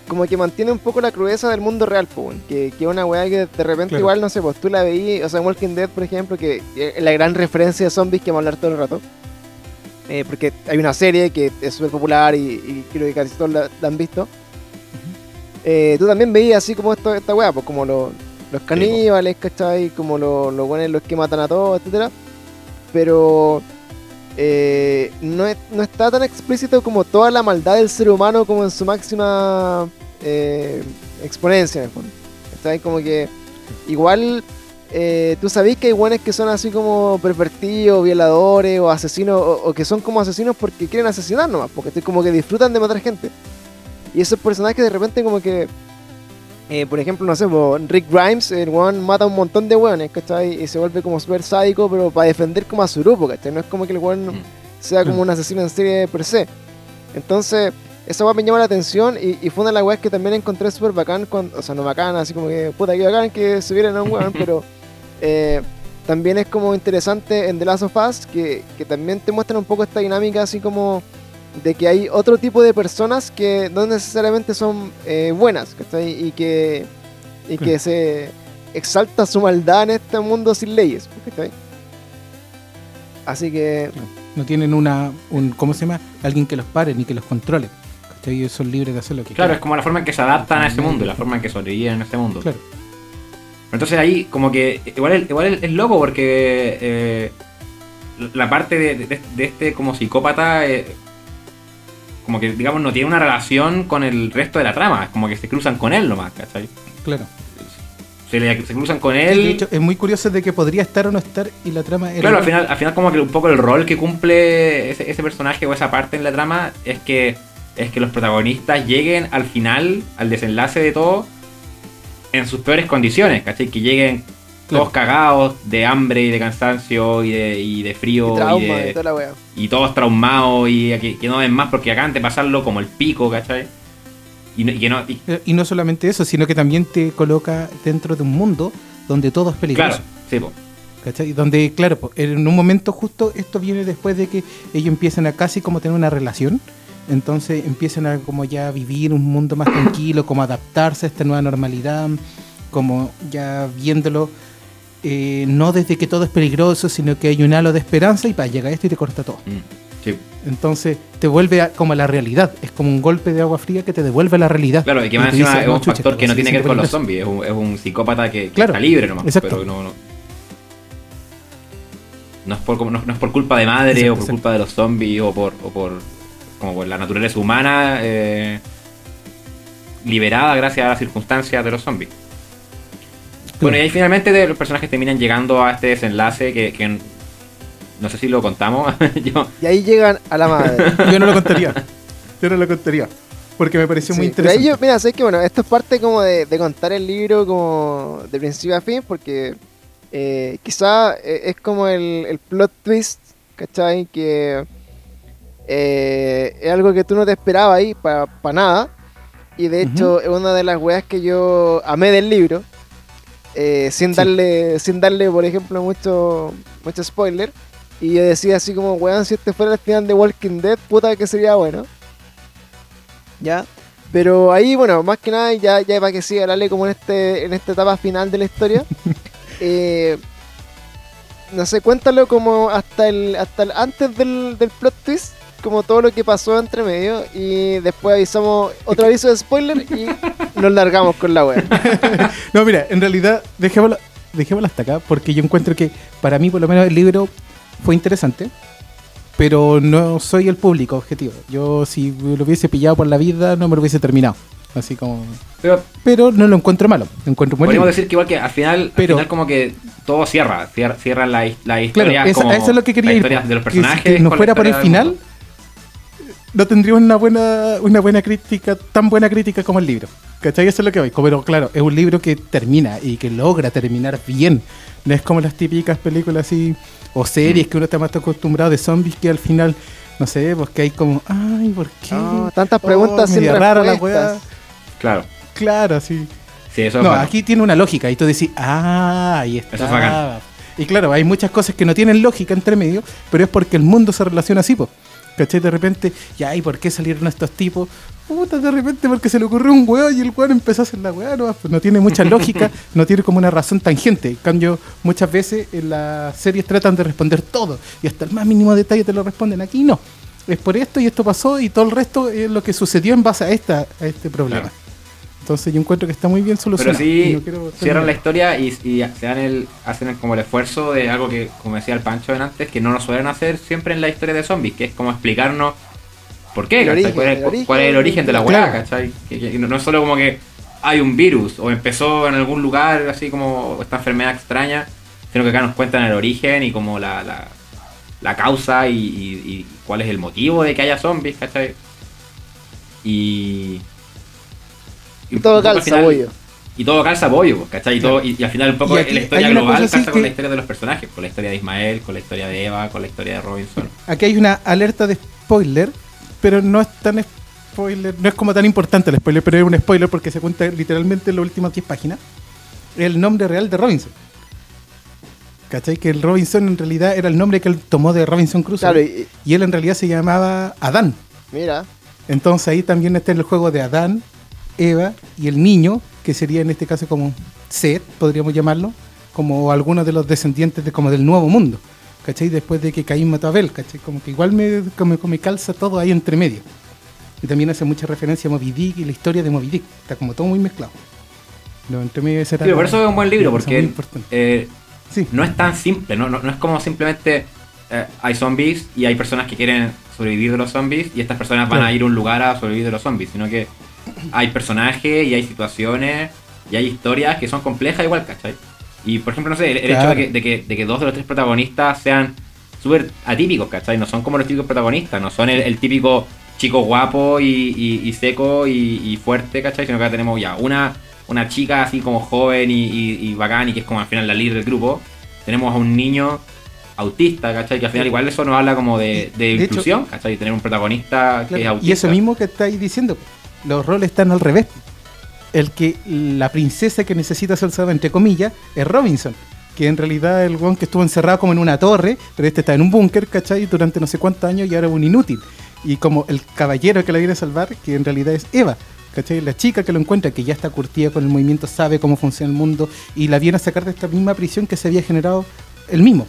como que mantiene un poco la crudeza del mundo real, weón. que, que es una weá que de repente Claro. igual, no sé, pues tú la veí, o sea, en Walking Dead, por ejemplo, que que es la gran referencia de zombies que vamos a hablar todo el rato. Eh, porque hay una serie que es súper popular y, y creo que casi todos la, la han visto. Eh, tú también veías así como esto, esta weá, pues como lo- los caníbales, ¿cachai? Como lo- los buenos los que matan a todos, etcétera. Pero eh, no, es- no está tan explícito como toda la maldad del ser humano como en su máxima exponencia en el fondo. ¿Cachai? Como que igual eh, tú sabés que hay buenos que son así como pervertidos, violadores o asesinos, o, o que son como asesinos porque quieren asesinar nomás, porque como que disfrutan de matar gente. Y esos personajes de repente como que, eh, por ejemplo, no sé, Rick Grimes, el weón mata a un montón de weones, ¿cachai? Y se vuelve como súper sádico, pero para defender como a su grupo, ¿cachai? No es como que el weón Mm. sea como un asesino en serie per se. Entonces, esa weá me llama la atención y, y fue una de las weas que también encontré súper bacán, cuando, o sea, no bacán, así como que, puta, que bacán que se vieran a un weón, pero eh, también es como interesante en The Last of Us que, que también te muestran un poco esta dinámica así como de que hay otro tipo de personas que no necesariamente son eh, buenas, ¿cachai? Y que, y que Claro. se exalta su maldad en este mundo sin leyes, ¿cachai? Así que No tienen una, un, ¿cómo se llama? Alguien que los pare ni que los controle. ¿Cachai? Ellos son libres de hacer lo que Claro, es quieran. como la forma en que se adaptan a ese mundo y la forma en que sobreviven en ese mundo. Claro. Entonces ahí como que igual, es- igual es, loco porque eh, la parte de, de- de este como psicópata eh, como que digamos no tiene una relación con el resto de la trama, es como que se cruzan con él nomás, ¿cachai? Claro. Se, le- se cruzan con De él. hecho, es muy curioso de que podría estar o no estar y la trama era Claro, al final, al final como que un poco el rol que cumple ese, ese personaje o esa parte en la trama es que es que los protagonistas lleguen al final, al desenlace de todo, en sus peores condiciones, ¿cachai? Que lleguen todos cagados de hambre y de cansancio y de, y de frío y y, trauma de- y toda la wea. y todos traumados y que, que no ven más porque acaban de pasarlo como el pico, ¿cachai? Y, no- y que no... Eh, Y no solamente eso, sino que también te coloca dentro de un mundo donde todo es peligroso. claro, sí, po. ¿Cachai? Donde, claro, po, en un momento justo esto viene después de que ellos empiezan a casi como tener una relación. Entonces empiezan a como ya vivir un mundo más tranquilo, como adaptarse a esta nueva normalidad, como ya viéndolo, eh, no desde que todo es peligroso, sino que hay un halo de esperanza y para llega esto y te corta todo. Mm, sí. Entonces te vuelve a- como a la realidad, es como un golpe de agua fría que te devuelve a la realidad. Claro, y que más encima es "No, un factor que no tiene que ver con los peligrosa". zombies, es un, es un psicópata que, que Claro, está libre nomás, exacto. pero no, no, no es por no, no es por culpa de madre Exacto, o por exacto. culpa de los zombies o por, o por como por la naturaleza humana eh, liberada gracias a las circunstancias de los zombies. Bueno, y ahí finalmente de- los personajes terminan llegando a este desenlace que, que no sé si lo contamos. Yo, Y ahí llegan a la madre. Yo no lo contaría. Yo no lo contaría. Porque me pareció muy Sí, pero ahí interesante. yo- mira, sé que bueno, esto es parte como de, de contar el libro como de principio a fin, porque eh, quizá eh, es como el, el plot twist, ¿cachai? Que eh, es algo que tú no te esperabas ahí para nada. Y de hecho es una de las weas que yo amé del libro. eh, sin Sí. darle, sin darle, por ejemplo, mucho, mucho spoiler. Y yo decía así como, weón, si este fuera el final de Walking Dead, puta que sería bueno. ¿ya? Pero ahí, bueno, más que nada, ya, ya para que siga la ley como en, este, en esta etapa final de la historia, eh, no sé, cuéntalo como hasta el, hasta el- antes del, del plot twist, como todo lo que pasó entre medio, y después avisamos otro aviso de spoiler y nos largamos con la wea. No, mira, en realidad, dejémoslo, dejémoslo hasta acá, porque yo encuentro que para mí, por lo menos, el libro fue interesante, pero no soy el público objetivo. Yo, si lo hubiese pillado por la vida, no me lo hubiese terminado. Así como. pero Pero no lo encuentro malo, lo encuentro muy podríamos lindo. decir que igual que al final, Pero- al final como que todo cierra, cierra, cierra la, Claro, historia esa- como eso es lo que quería ir. de los que si- personajes. que no fuera por el final, mundo. No tendríamos una buena, una buena crítica, tan buena crítica como el libro. ¿Cachai? Eso es lo que voy. Pero claro, es un libro que termina y que logra terminar bien. No es como las típicas películas así o series que uno está más acostumbrado de zombies que al final, no sé, pues que hay como, ay, ¿por qué? Ah, tantas preguntas Oh, sin respuestas. Claro. Claro, sí. Sí, eso es No, bacán. aquí tiene una lógica y tú decís, ah, ahí está. Eso es bacán. Y claro, hay muchas cosas que no tienen lógica entre medio, pero es porque el mundo se relaciona así, po. ¿Cachai? De repente, ya, ¿y por qué salieron estos tipos? Puta, de repente porque se le ocurrió un weón y el weón empezó a hacer la weá, no, Pues no tiene mucha lógica, no tiene como una razón tangente. En cambio, muchas veces en las series tratan de responder todo y hasta el más mínimo detalle te lo responden. Aquí no. Es por esto y esto pasó y todo el resto es lo que sucedió en base a, esta, a este problema. Claro. Entonces yo encuentro que está muy bien Pero solucionado. y sí, no quiero cierran la historia y, y se dan el, hacen el- como el esfuerzo de algo que, como decía el Pancho antes, que no nos suelen hacer siempre en la historia de zombies, que es como explicarnos por qué, origen, ¿Cuál, es, el origen. cuál es el origen de la Claro. ¿cachai? Que, que no, no es solo como que hay un virus o empezó en algún lugar, así como esta enfermedad extraña, sino que acá nos cuentan el origen y como la, la, la causa y, y- y cuál es el motivo de que haya zombies, ¿cachai? Y... Y todo calza, bollo. y todo calza apoyo, pues, ¿cachai? Y, todo, y, y al final un poco aquí la historia global calza con que- la historia de los personajes, con la historia de Ismael, con la historia de Eva, con la historia de Robinson. Aquí hay una alerta de spoiler, pero no es tan spoiler, no es como tan importante el spoiler, pero es un spoiler porque se cuenta literalmente en las últimas 10 páginas. El nombre real de Robinson. ¿Cachai? Que el Robinson en realidad era el nombre que él tomó de Robinson Crusoe. Claro, y, Y él en realidad se llamaba Adán. mira, Entonces ahí también está el juego de Adán, Eva y el niño, que sería en este caso como Seth, podríamos llamarlo, como algunos de los descendientes de como del nuevo mundo. ¿Cachai? Después de que Caín mató a Abel, ¿cachai? Como que igual me, como, como me calza todo ahí entre medio. Y también hace mucha referencia a Moby Dick y la historia de Moby Dick. Está como todo muy mezclado. Lo entre medio era Sí, por eso es un buen libro, porque eh, Sí, no es tan simple, no, no, no es como simplemente eh, hay zombies y hay personas que quieren sobrevivir de los zombies y estas personas van Claro. a ir a un lugar a sobrevivir de los zombies, sino que hay personajes y hay situaciones y hay historias que son complejas igual, ¿cachai? Y por ejemplo, no sé, el, el hecho de que, de, que, de que dos de los tres protagonistas sean súper atípicos, ¿cachai? No son como los típicos protagonistas, no son el, el típico chico guapo y, y- y seco y, y fuerte, ¿cachai? Sino que acá tenemos ya una, una chica así como joven y, y- y bacán y que es como al final la líder del grupo. Tenemos a un niño autista, ¿cachai? Que al final igual eso nos habla como de, de De hecho- inclusión, ¿cachai? Tener un protagonista que es autista. Y eso mismo que estáis diciendo, los roles están al revés. El que la princesa que necesita ser salvada, entre comillas, es Robinson. Que en realidad el weón que estuvo encerrado como en una torre, pero este está en un búnker, ¿cachai? Durante no sé cuántos años y ahora es un inútil. Y como el caballero que la viene a salvar, que en realidad es Eva, ¿cachai? La chica que lo encuentra, que ya está curtida con el movimiento, sabe cómo funciona el mundo y la viene a sacar de esta misma prisión que se había generado él mismo.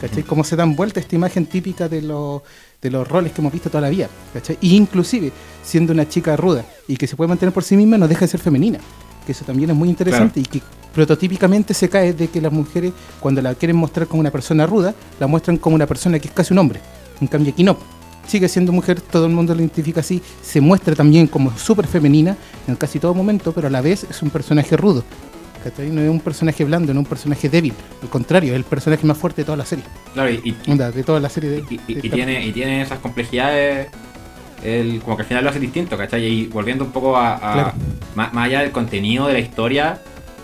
¿Cachai? Cómo se dan vuelta esta imagen típica de los, de los roles que hemos visto toda la vida. ¿Cachai? Y inclusive, siendo una chica ruda y que se puede mantener por sí misma, no deja de ser femenina. Que eso también es muy interesante y que prototípicamente se cae de que las mujeres, cuando la quieren mostrar como una persona ruda, la muestran como una persona que es casi un hombre. En cambio aquí no. Sigue siendo mujer, todo el mundo la identifica así, se muestra también como súper femenina en casi todo momento, pero a la vez es un personaje rudo. ¿Cachai? No es un personaje blando, no es un personaje débil. Al contrario, es el personaje más fuerte de toda la serie. Claro, y, y- Onda, de toda la serie de. y, de tiene, y tiene esas complejidades, el, como que al final lo hace distinto, ¿cachai? Y volviendo un poco a, a- Claro. más, más allá del contenido de la historia,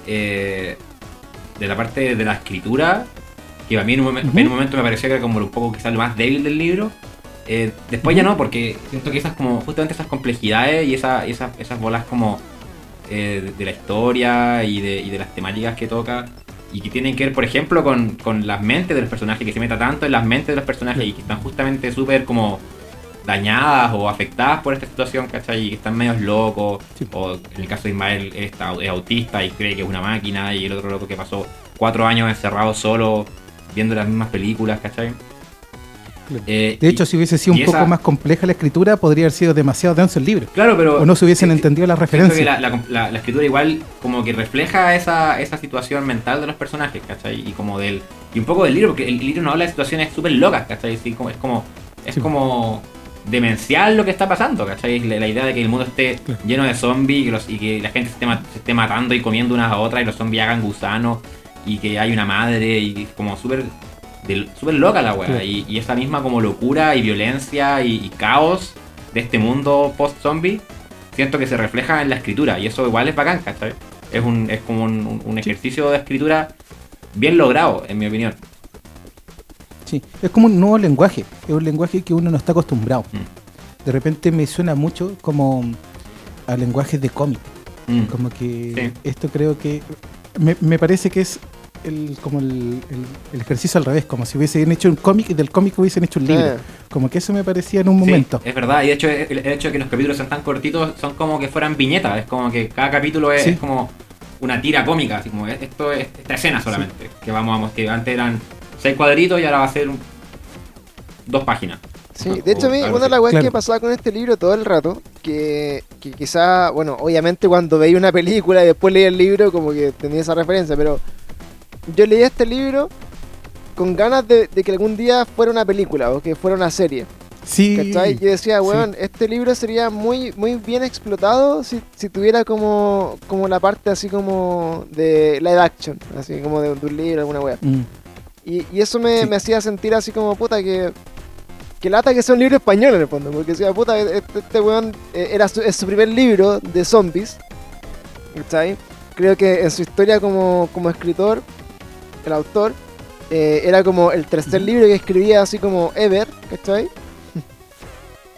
eh, de la parte de la escritura, que a mí en un, momen- Ujú. en un momento me pareció que era como un poco quizás lo más débil del libro. eh, después ya no, porque siento que esas como justamente esas complejidades y esa, esas, esas bolas como eh, de, la historia y de, y de las temáticas que toca y que tienen que ver, por ejemplo, con, con las mentes de los personajes, que se meta tanto en las mentes de los personajes y que están justamente súper como dañadas o afectadas por esta situación, ¿cachai? Y que están medios locos, Sí. o en el caso de Ismael él está, es autista y cree que es una máquina, y el otro loco que pasó cuatro años encerrado solo viendo las mismas películas, ¿cachai? Claro. Eh, De y- hecho, si hubiese sido un poco más compleja la escritura, podría haber sido demasiado denso el libro. Claro, pero. O no se hubiesen entendido las Siento que referencias. la, la- la- la escritura igual como que refleja esa, esa situación mental de los personajes, ¿cachai? Y como del. Y un poco del libro, porque el libro no habla de situaciones súper locas, ¿cachai? Sí, como, es como. Es Sí. como demencial lo que está pasando, ¿cachai? La, la idea de que el mundo esté Claro. lleno de zombies y, que los- y que la gente se esté, se esté matando y comiendo unas a otras y los zombies hagan gusanos y que hay una madre y como súper súper loca la weá. Y, y esa misma como locura y violencia y, y caos de este mundo post-zombie, siento que se refleja en la escritura. Y eso igual es bacán. Es, un, es como un, ejercicio de escritura bien logrado, en mi opinión. Sí, es como un nuevo lenguaje, es un lenguaje que uno no está acostumbrado. Mm. De repente me suena mucho como a lenguajes de cómic, Mm. Como que Sí. esto creo que me, me parece que es el, como el, el- el ejercicio al revés, como si hubiesen hecho un cómic y del cómic hubiesen hecho un libro. Como que eso me parecía en un Sí, momento. es verdad, y de hecho el, el hecho de que los capítulos sean tan cortitos son como que fueran viñetas, es como que cada capítulo es, Sí. es como una tira cómica, así como esto es esta escena solamente, que vamos a que antes eran seis cuadritos y ahora va a ser un- dos páginas. Sí, de hecho a mí Algo una de las weas Claro. que pasaba con este libro todo el rato, que, que quizá, bueno, obviamente cuando veía una película y después leía el libro como que tenía esa referencia, pero yo leía este libro con ganas de, de que algún día fuera una película o que fuera una serie. Sí. ¿Cachai? Yo decía, sí. weón, este libro sería muy, muy bien explotado si, si tuviera como, como la parte así como de live action, así como de, de un libro, alguna wea. Mm. Y, y eso me, Sí. me hacía sentir así como puta que. Que lata que sea un libro español en el fondo. Porque decía, puta, este, este weón eh, era su, es su primer libro de zombies. ¿Cachai? Creo que en su historia como, como escritor, el autor, eh, era como el tercer libro que escribía así como ever, ¿cachai?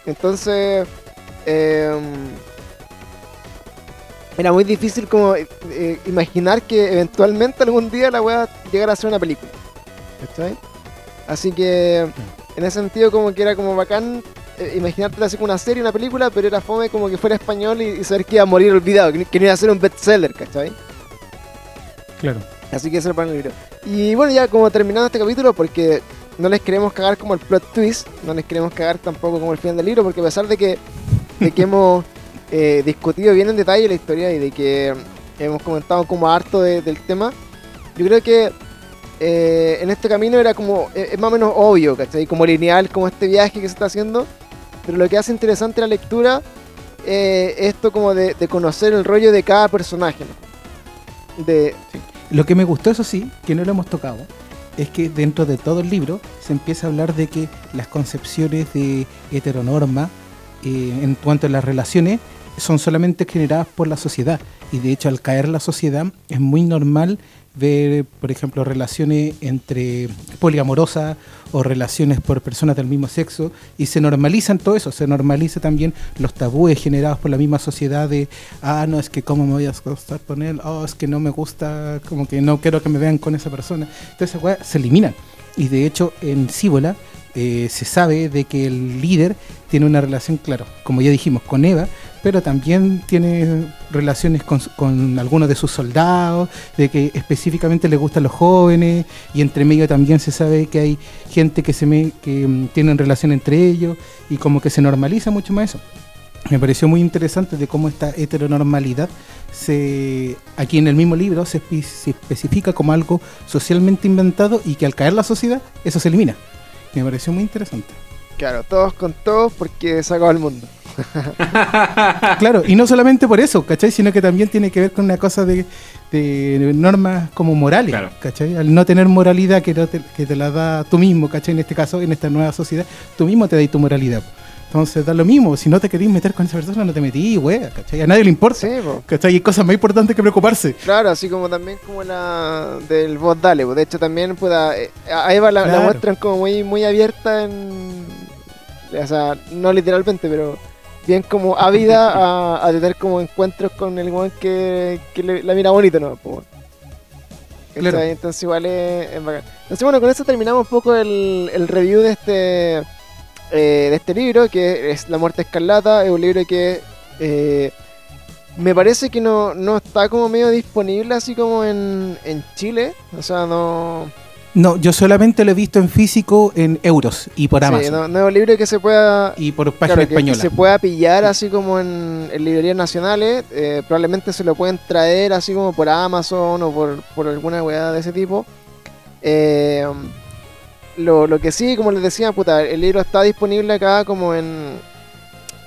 Entonces. em, era muy difícil como eh, eh, imaginar que eventualmente algún día la weá llegara a ser una película. ¿Cachai? Así que en ese sentido como que era como bacán imaginarte así como una serie, una película, pero era fome como que fuera español y, y saber que iba a morir olvidado, que, no- que no iba a ser un bestseller, ¿cachai? Claro. Así que eso era para el libro. Y bueno, ya como terminando este capítulo, porque no les queremos cagar como el plot twist, no les queremos cagar tampoco como el final del libro, porque a pesar de que, de que hemos eh, discutido bien en detalle la historia y de que hemos comentado como harto de- del tema, yo creo que eh, en este camino era como, eh, es más o menos obvio, ¿cachai? Como lineal, como este viaje que se está haciendo, pero lo que hace interesante la lectura eh, es esto como de, de conocer el rollo de cada personaje, ¿no? De, Lo que me gustó, eso sí, que no lo hemos tocado, es que dentro de todo el libro se empieza a hablar de que las concepciones de heteronorma eh, en cuanto a las relaciones son solamente generadas por la sociedad. Y de hecho, al caer la sociedad, es muy normal ver, por ejemplo, relaciones entre poliamorosas o relaciones por personas del mismo sexo y se normalizan todo eso, se normaliza también los tabúes generados por la misma sociedad de, ah, no, es que cómo me voy a acostar con él, oh, es que no me gusta, como que no quiero que me vean con esa persona. Entonces, se eliminan. Y de hecho, en Cíbola eh, se sabe de que el líder tiene una relación, claro, como ya dijimos, con Eva, pero también tiene relaciones con, algunos de sus soldados, de que específicamente le gustan los jóvenes, y entre medio también se sabe que hay gente que se me, que mm, tienen relación entre ellos, y como que se normaliza mucho más eso. Me pareció muy interesante de cómo esta heteronormalidad se aquí en el mismo libro se especifica como algo socialmente inventado y que al caer la sociedad eso se elimina. Me pareció muy interesante. Claro, todos con todos porque se acabó el mundo. Claro, y no solamente por eso, ¿cachai? Sino que también tiene que ver con una cosa de, de normas como morales, Claro. ¿cachai? Al no tener moralidad que, no te, que te la da tú mismo, ¿cachai? En este caso, en esta nueva sociedad, tú mismo te das tu moralidad. Entonces da lo mismo, si no te querís meter con esa persona, no te metí, wea, ¿cachai? A nadie le importa, Sí. ¿cachai? Hay cosas más importantes que preocuparse. Claro, así como también como la del voz Dale. pues, De hecho, también pueda, eh, a Eva la, la muestran como muy, muy abierta en. O sea, no literalmente, pero bien como ávida a, a tener como encuentros con el weón que, que le- la mira bonito, ¿no? Pues. Claro. Entonces, igual es, es bacán. Entonces, bueno, con eso terminamos un poco el, el review de este. eh, de este libro, que es La Muerte Escarlata. Es un libro que. eh, me parece que no, no está como medio disponible así como en, en Chile. O sea, no. No, yo solamente lo he visto en físico en euros y por sí, Amazon. no, no es un libro que se pueda. Y por claro, página que- que española. se pueda pillar así como en, en librerías nacionales. eh, probablemente se lo pueden traer así como por Amazon o por, por alguna weá de ese tipo. Eh, lo, lo que sí, como les decía, puta, el libro está disponible acá como en.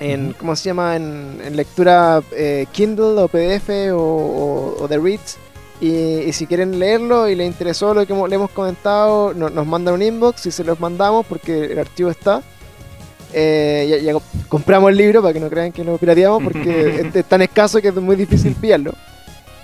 en. ¿Cómo se llama? En, en lectura eh, Kindle o PDF o, o, o The Reads. Y, y si quieren leerlo y les interesó lo que hemos- le hemos comentado, no- nos mandan un inbox y se los mandamos porque el archivo está. Eh, ya, ya comp- compramos el libro para que no crean que lo pirateamos porque es, es tan escaso que es muy difícil pillarlo.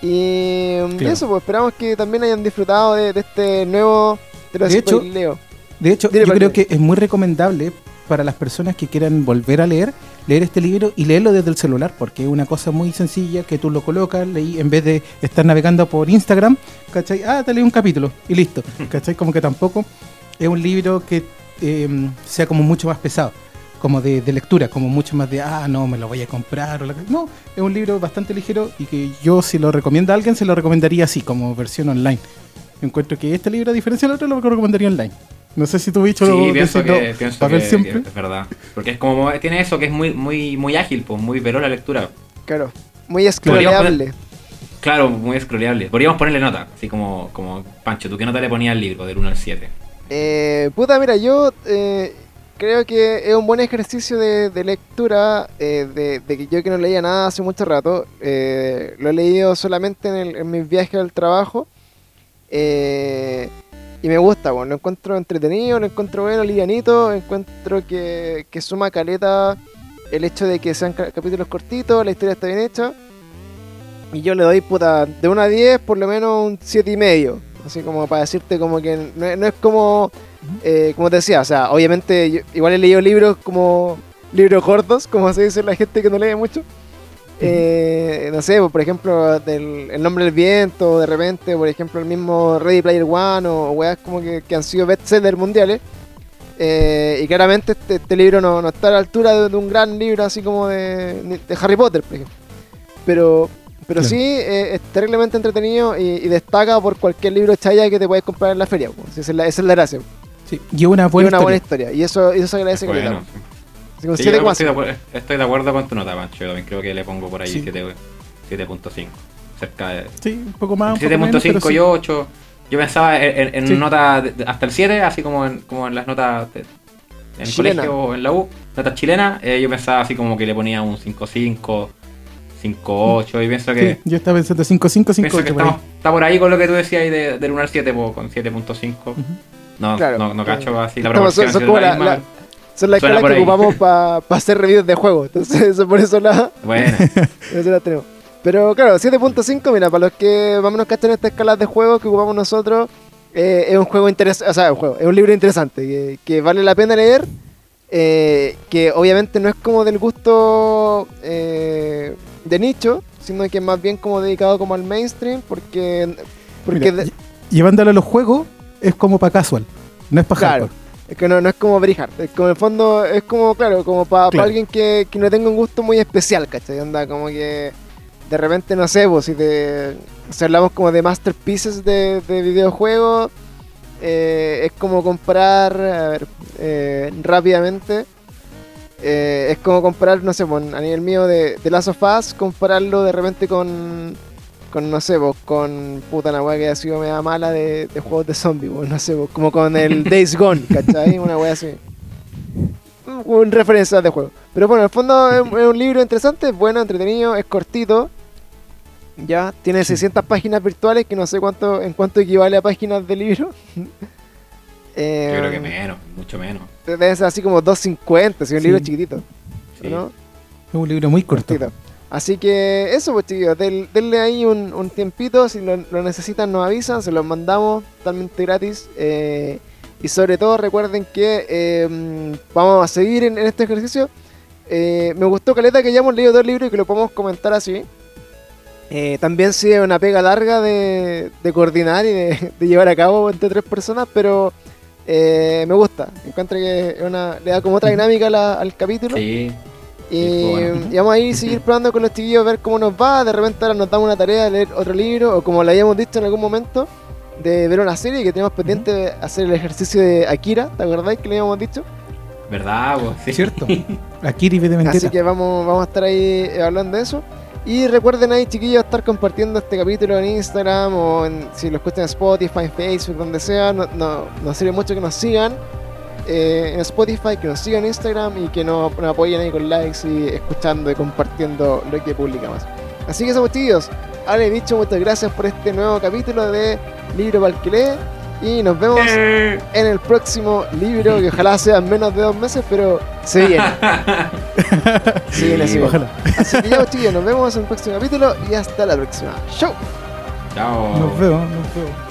Y, y Claro. eso, pues esperamos que también hayan disfrutado de, de este nuevo. Lo De hecho, spoileo. De hecho, Dile, yo creo que es muy recomendable para las personas que quieran volver a leer leer este libro y leerlo desde el celular, porque es una cosa muy sencilla que tú lo colocas, leí, en vez de estar navegando por Instagram, ¿cachai? Ah, te leí un capítulo y listo, ¿cachai? Como que tampoco es un libro que eh, sea como mucho más pesado, como de, de lectura, como mucho más de, ah, no, me lo voy a comprar. O la... No, es un libro bastante ligero y que yo si lo recomiendo a alguien, se lo recomendaría así, como versión online. Encuentro que este libro, a diferencia del otro, lo recomendaría online. No sé si tú, bicho, Sí, lo pienso, que, no, pienso ver que- siempre. que es verdad. Porque es como, tiene eso que es muy, muy, muy ágil, pues, muy veloz la lectura. Claro. Muy escroleable. Claro, muy scrolleable. Podríamos ponerle nota, así como, como Pancho, ¿tú qué nota le ponías al libro del 1 al 7? Eh, puta, mira, yo eh, creo que es un buen ejercicio de, de lectura, eh, de, de que yo que no leía nada hace mucho rato, eh, lo he leído solamente en, el- en mis viajes al trabajo, eh, y me gusta, bueno, lo encuentro entretenido, lo encuentro bueno, livianito, encuentro que, que suma caleta el hecho de que sean ca- capítulos cortitos, la historia está bien hecha, y yo le doy, puta, de 1 a 10, por lo menos un 7 y medio. Así como para decirte como que no, no es como, eh, como te decía, o sea, obviamente yo igual he leído libros como libros gordos, como se dice la gente que no lee mucho. Eh, no sé, por ejemplo, del, El nombre del viento, de repente, por ejemplo, el mismo Ready Player One o weas como que, que han sido bestsellers mundiales. Eh, y claramente este, este libro no, no está a la altura de, de un gran libro así como de, de Harry Potter, por ejemplo. Pero, pero Claro. sí eh, es terriblemente entretenido y, y destaca por cualquier libro chaya que te puedes comprar en la feria. pues. Esa, es la, esa es la gracia. Sí, y una Y buena una historia. buena historia. Y eso, y eso se agradece que Bueno, Así sí, siete yo coma estoy, de estoy de acuerdo con tu nota, Pancho. Yo también creo que le pongo por ahí Sí. 7 7.5. Cerca de Sí, un poco más. un poco menos, 7.5 pero sí. yo 8. Yo pensaba en, en- Sí. nota de- de- hasta el 7, así como en, como en las notas de- en el colegio o en la U, notas chilenas. eh, yo pensaba así como que le ponía un 5.5, 5.8. Y pienso que, Sí, yo estaba pensando 5, 5, 5, pienso que estamos, está por ahí con lo que tú decías ahí de, del 1 al 7, po, con 7.5. No, Claro. no, no cacho así la proporción. son como la la- misma, la- Son las por que ahí. ocupamos para hacer reviews de juegos. Entonces, eso, por eso la, Bueno, por eso la tenemos. Pero claro, 7.5, mira, para los que más o menos cachan estas escalas de juegos que ocupamos nosotros, eh, es un juego interesante, o sea, un juego, es un libro interesante, que, que vale la pena leer, eh, que obviamente no es como del gusto eh, de nicho, sino que es más bien como dedicado como al mainstream, porque... porque Mira, de- ll- Llevándolo a los juegos es como para casual, no es para Claro. hardcore. Es que no, no es como very hard. Es como en el fondo, es como, claro, como para Claro. alguien que, que no tenga un gusto muy especial, ¿cachai? Onda, como que de repente, no sé, pues si, te, si hablamos como de masterpieces de, de videojuegos, eh, es como comparar, a ver, eh, rápidamente, eh, es como comparar, no sé, pues, a nivel mío de, de Last of Us, compararlo de repente con, con no sé, pues, con puta una weá que ha sido media mala de, de juegos de zombies, pues, no sé, pues, como con el Days Gone, ¿cachai? Una weá así. Un referencia de juego. Pero bueno, en el fondo es, es un libro interesante, es bueno, entretenido, es cortito. Ya, tiene 600 páginas virtuales que no sé cuánto en cuánto equivale a páginas de libro. Eh, yo creo que menos, mucho menos. Debe ser así como 250, si un Sí. libro chiquitito. Sí. ¿no? Es un libro muy corto. Cortito. Así que eso, pues chiquillos, del- denle ahí un, un tiempito, si lo, lo necesitan nos avisan, se los mandamos totalmente gratis. eh, y sobre todo recuerden que eh, mm, vamos a seguir en, en este ejercicio. Eh, me gustó Caleta que hayamos leído dos libros y que lo podamos comentar así. Eh, también sí es una pega larga de, de coordinar y de, de llevar a cabo entre tres personas, pero eh, me gusta. Encuentro que es una, le da como otra dinámica la- al capítulo. Sí, Y, bueno. y vamos a ir seguir probando con los chiquillos, ver cómo nos va. De repente ahora nos damos una tarea de leer otro libro, o como le habíamos dicho en algún momento, de ver una serie que tenemos pendiente de hacer el ejercicio de Akira. ¿Te acordáis que le habíamos dicho? ¿verdad? Pues, sí. ¿Es cierto? De mentira. Así que vamos, vamos a estar ahí hablando de eso. Y recuerden ahí, chiquillos, estar compartiendo este capítulo en Instagram o en, si lo escuchan en Spotify, en Facebook, donde sea. No, no- nos sirve mucho que nos sigan eh, en Spotify, que nos sigan en Instagram y que nos, nos apoyen ahí con likes y escuchando y compartiendo lo que publicamos. Así que somos chiquillos. Ale, dicho, muchas gracias por este nuevo capítulo de Libro para el que lee. Y nos vemos Eh. en el próximo libro, que ojalá sea en menos de dos meses, pero se viene. Se viene, viene. Ojalá. Así que ya, chicos, nos vemos en el próximo capítulo y hasta la próxima. ¡Chau! Chao. Nos vemos, nos vemos.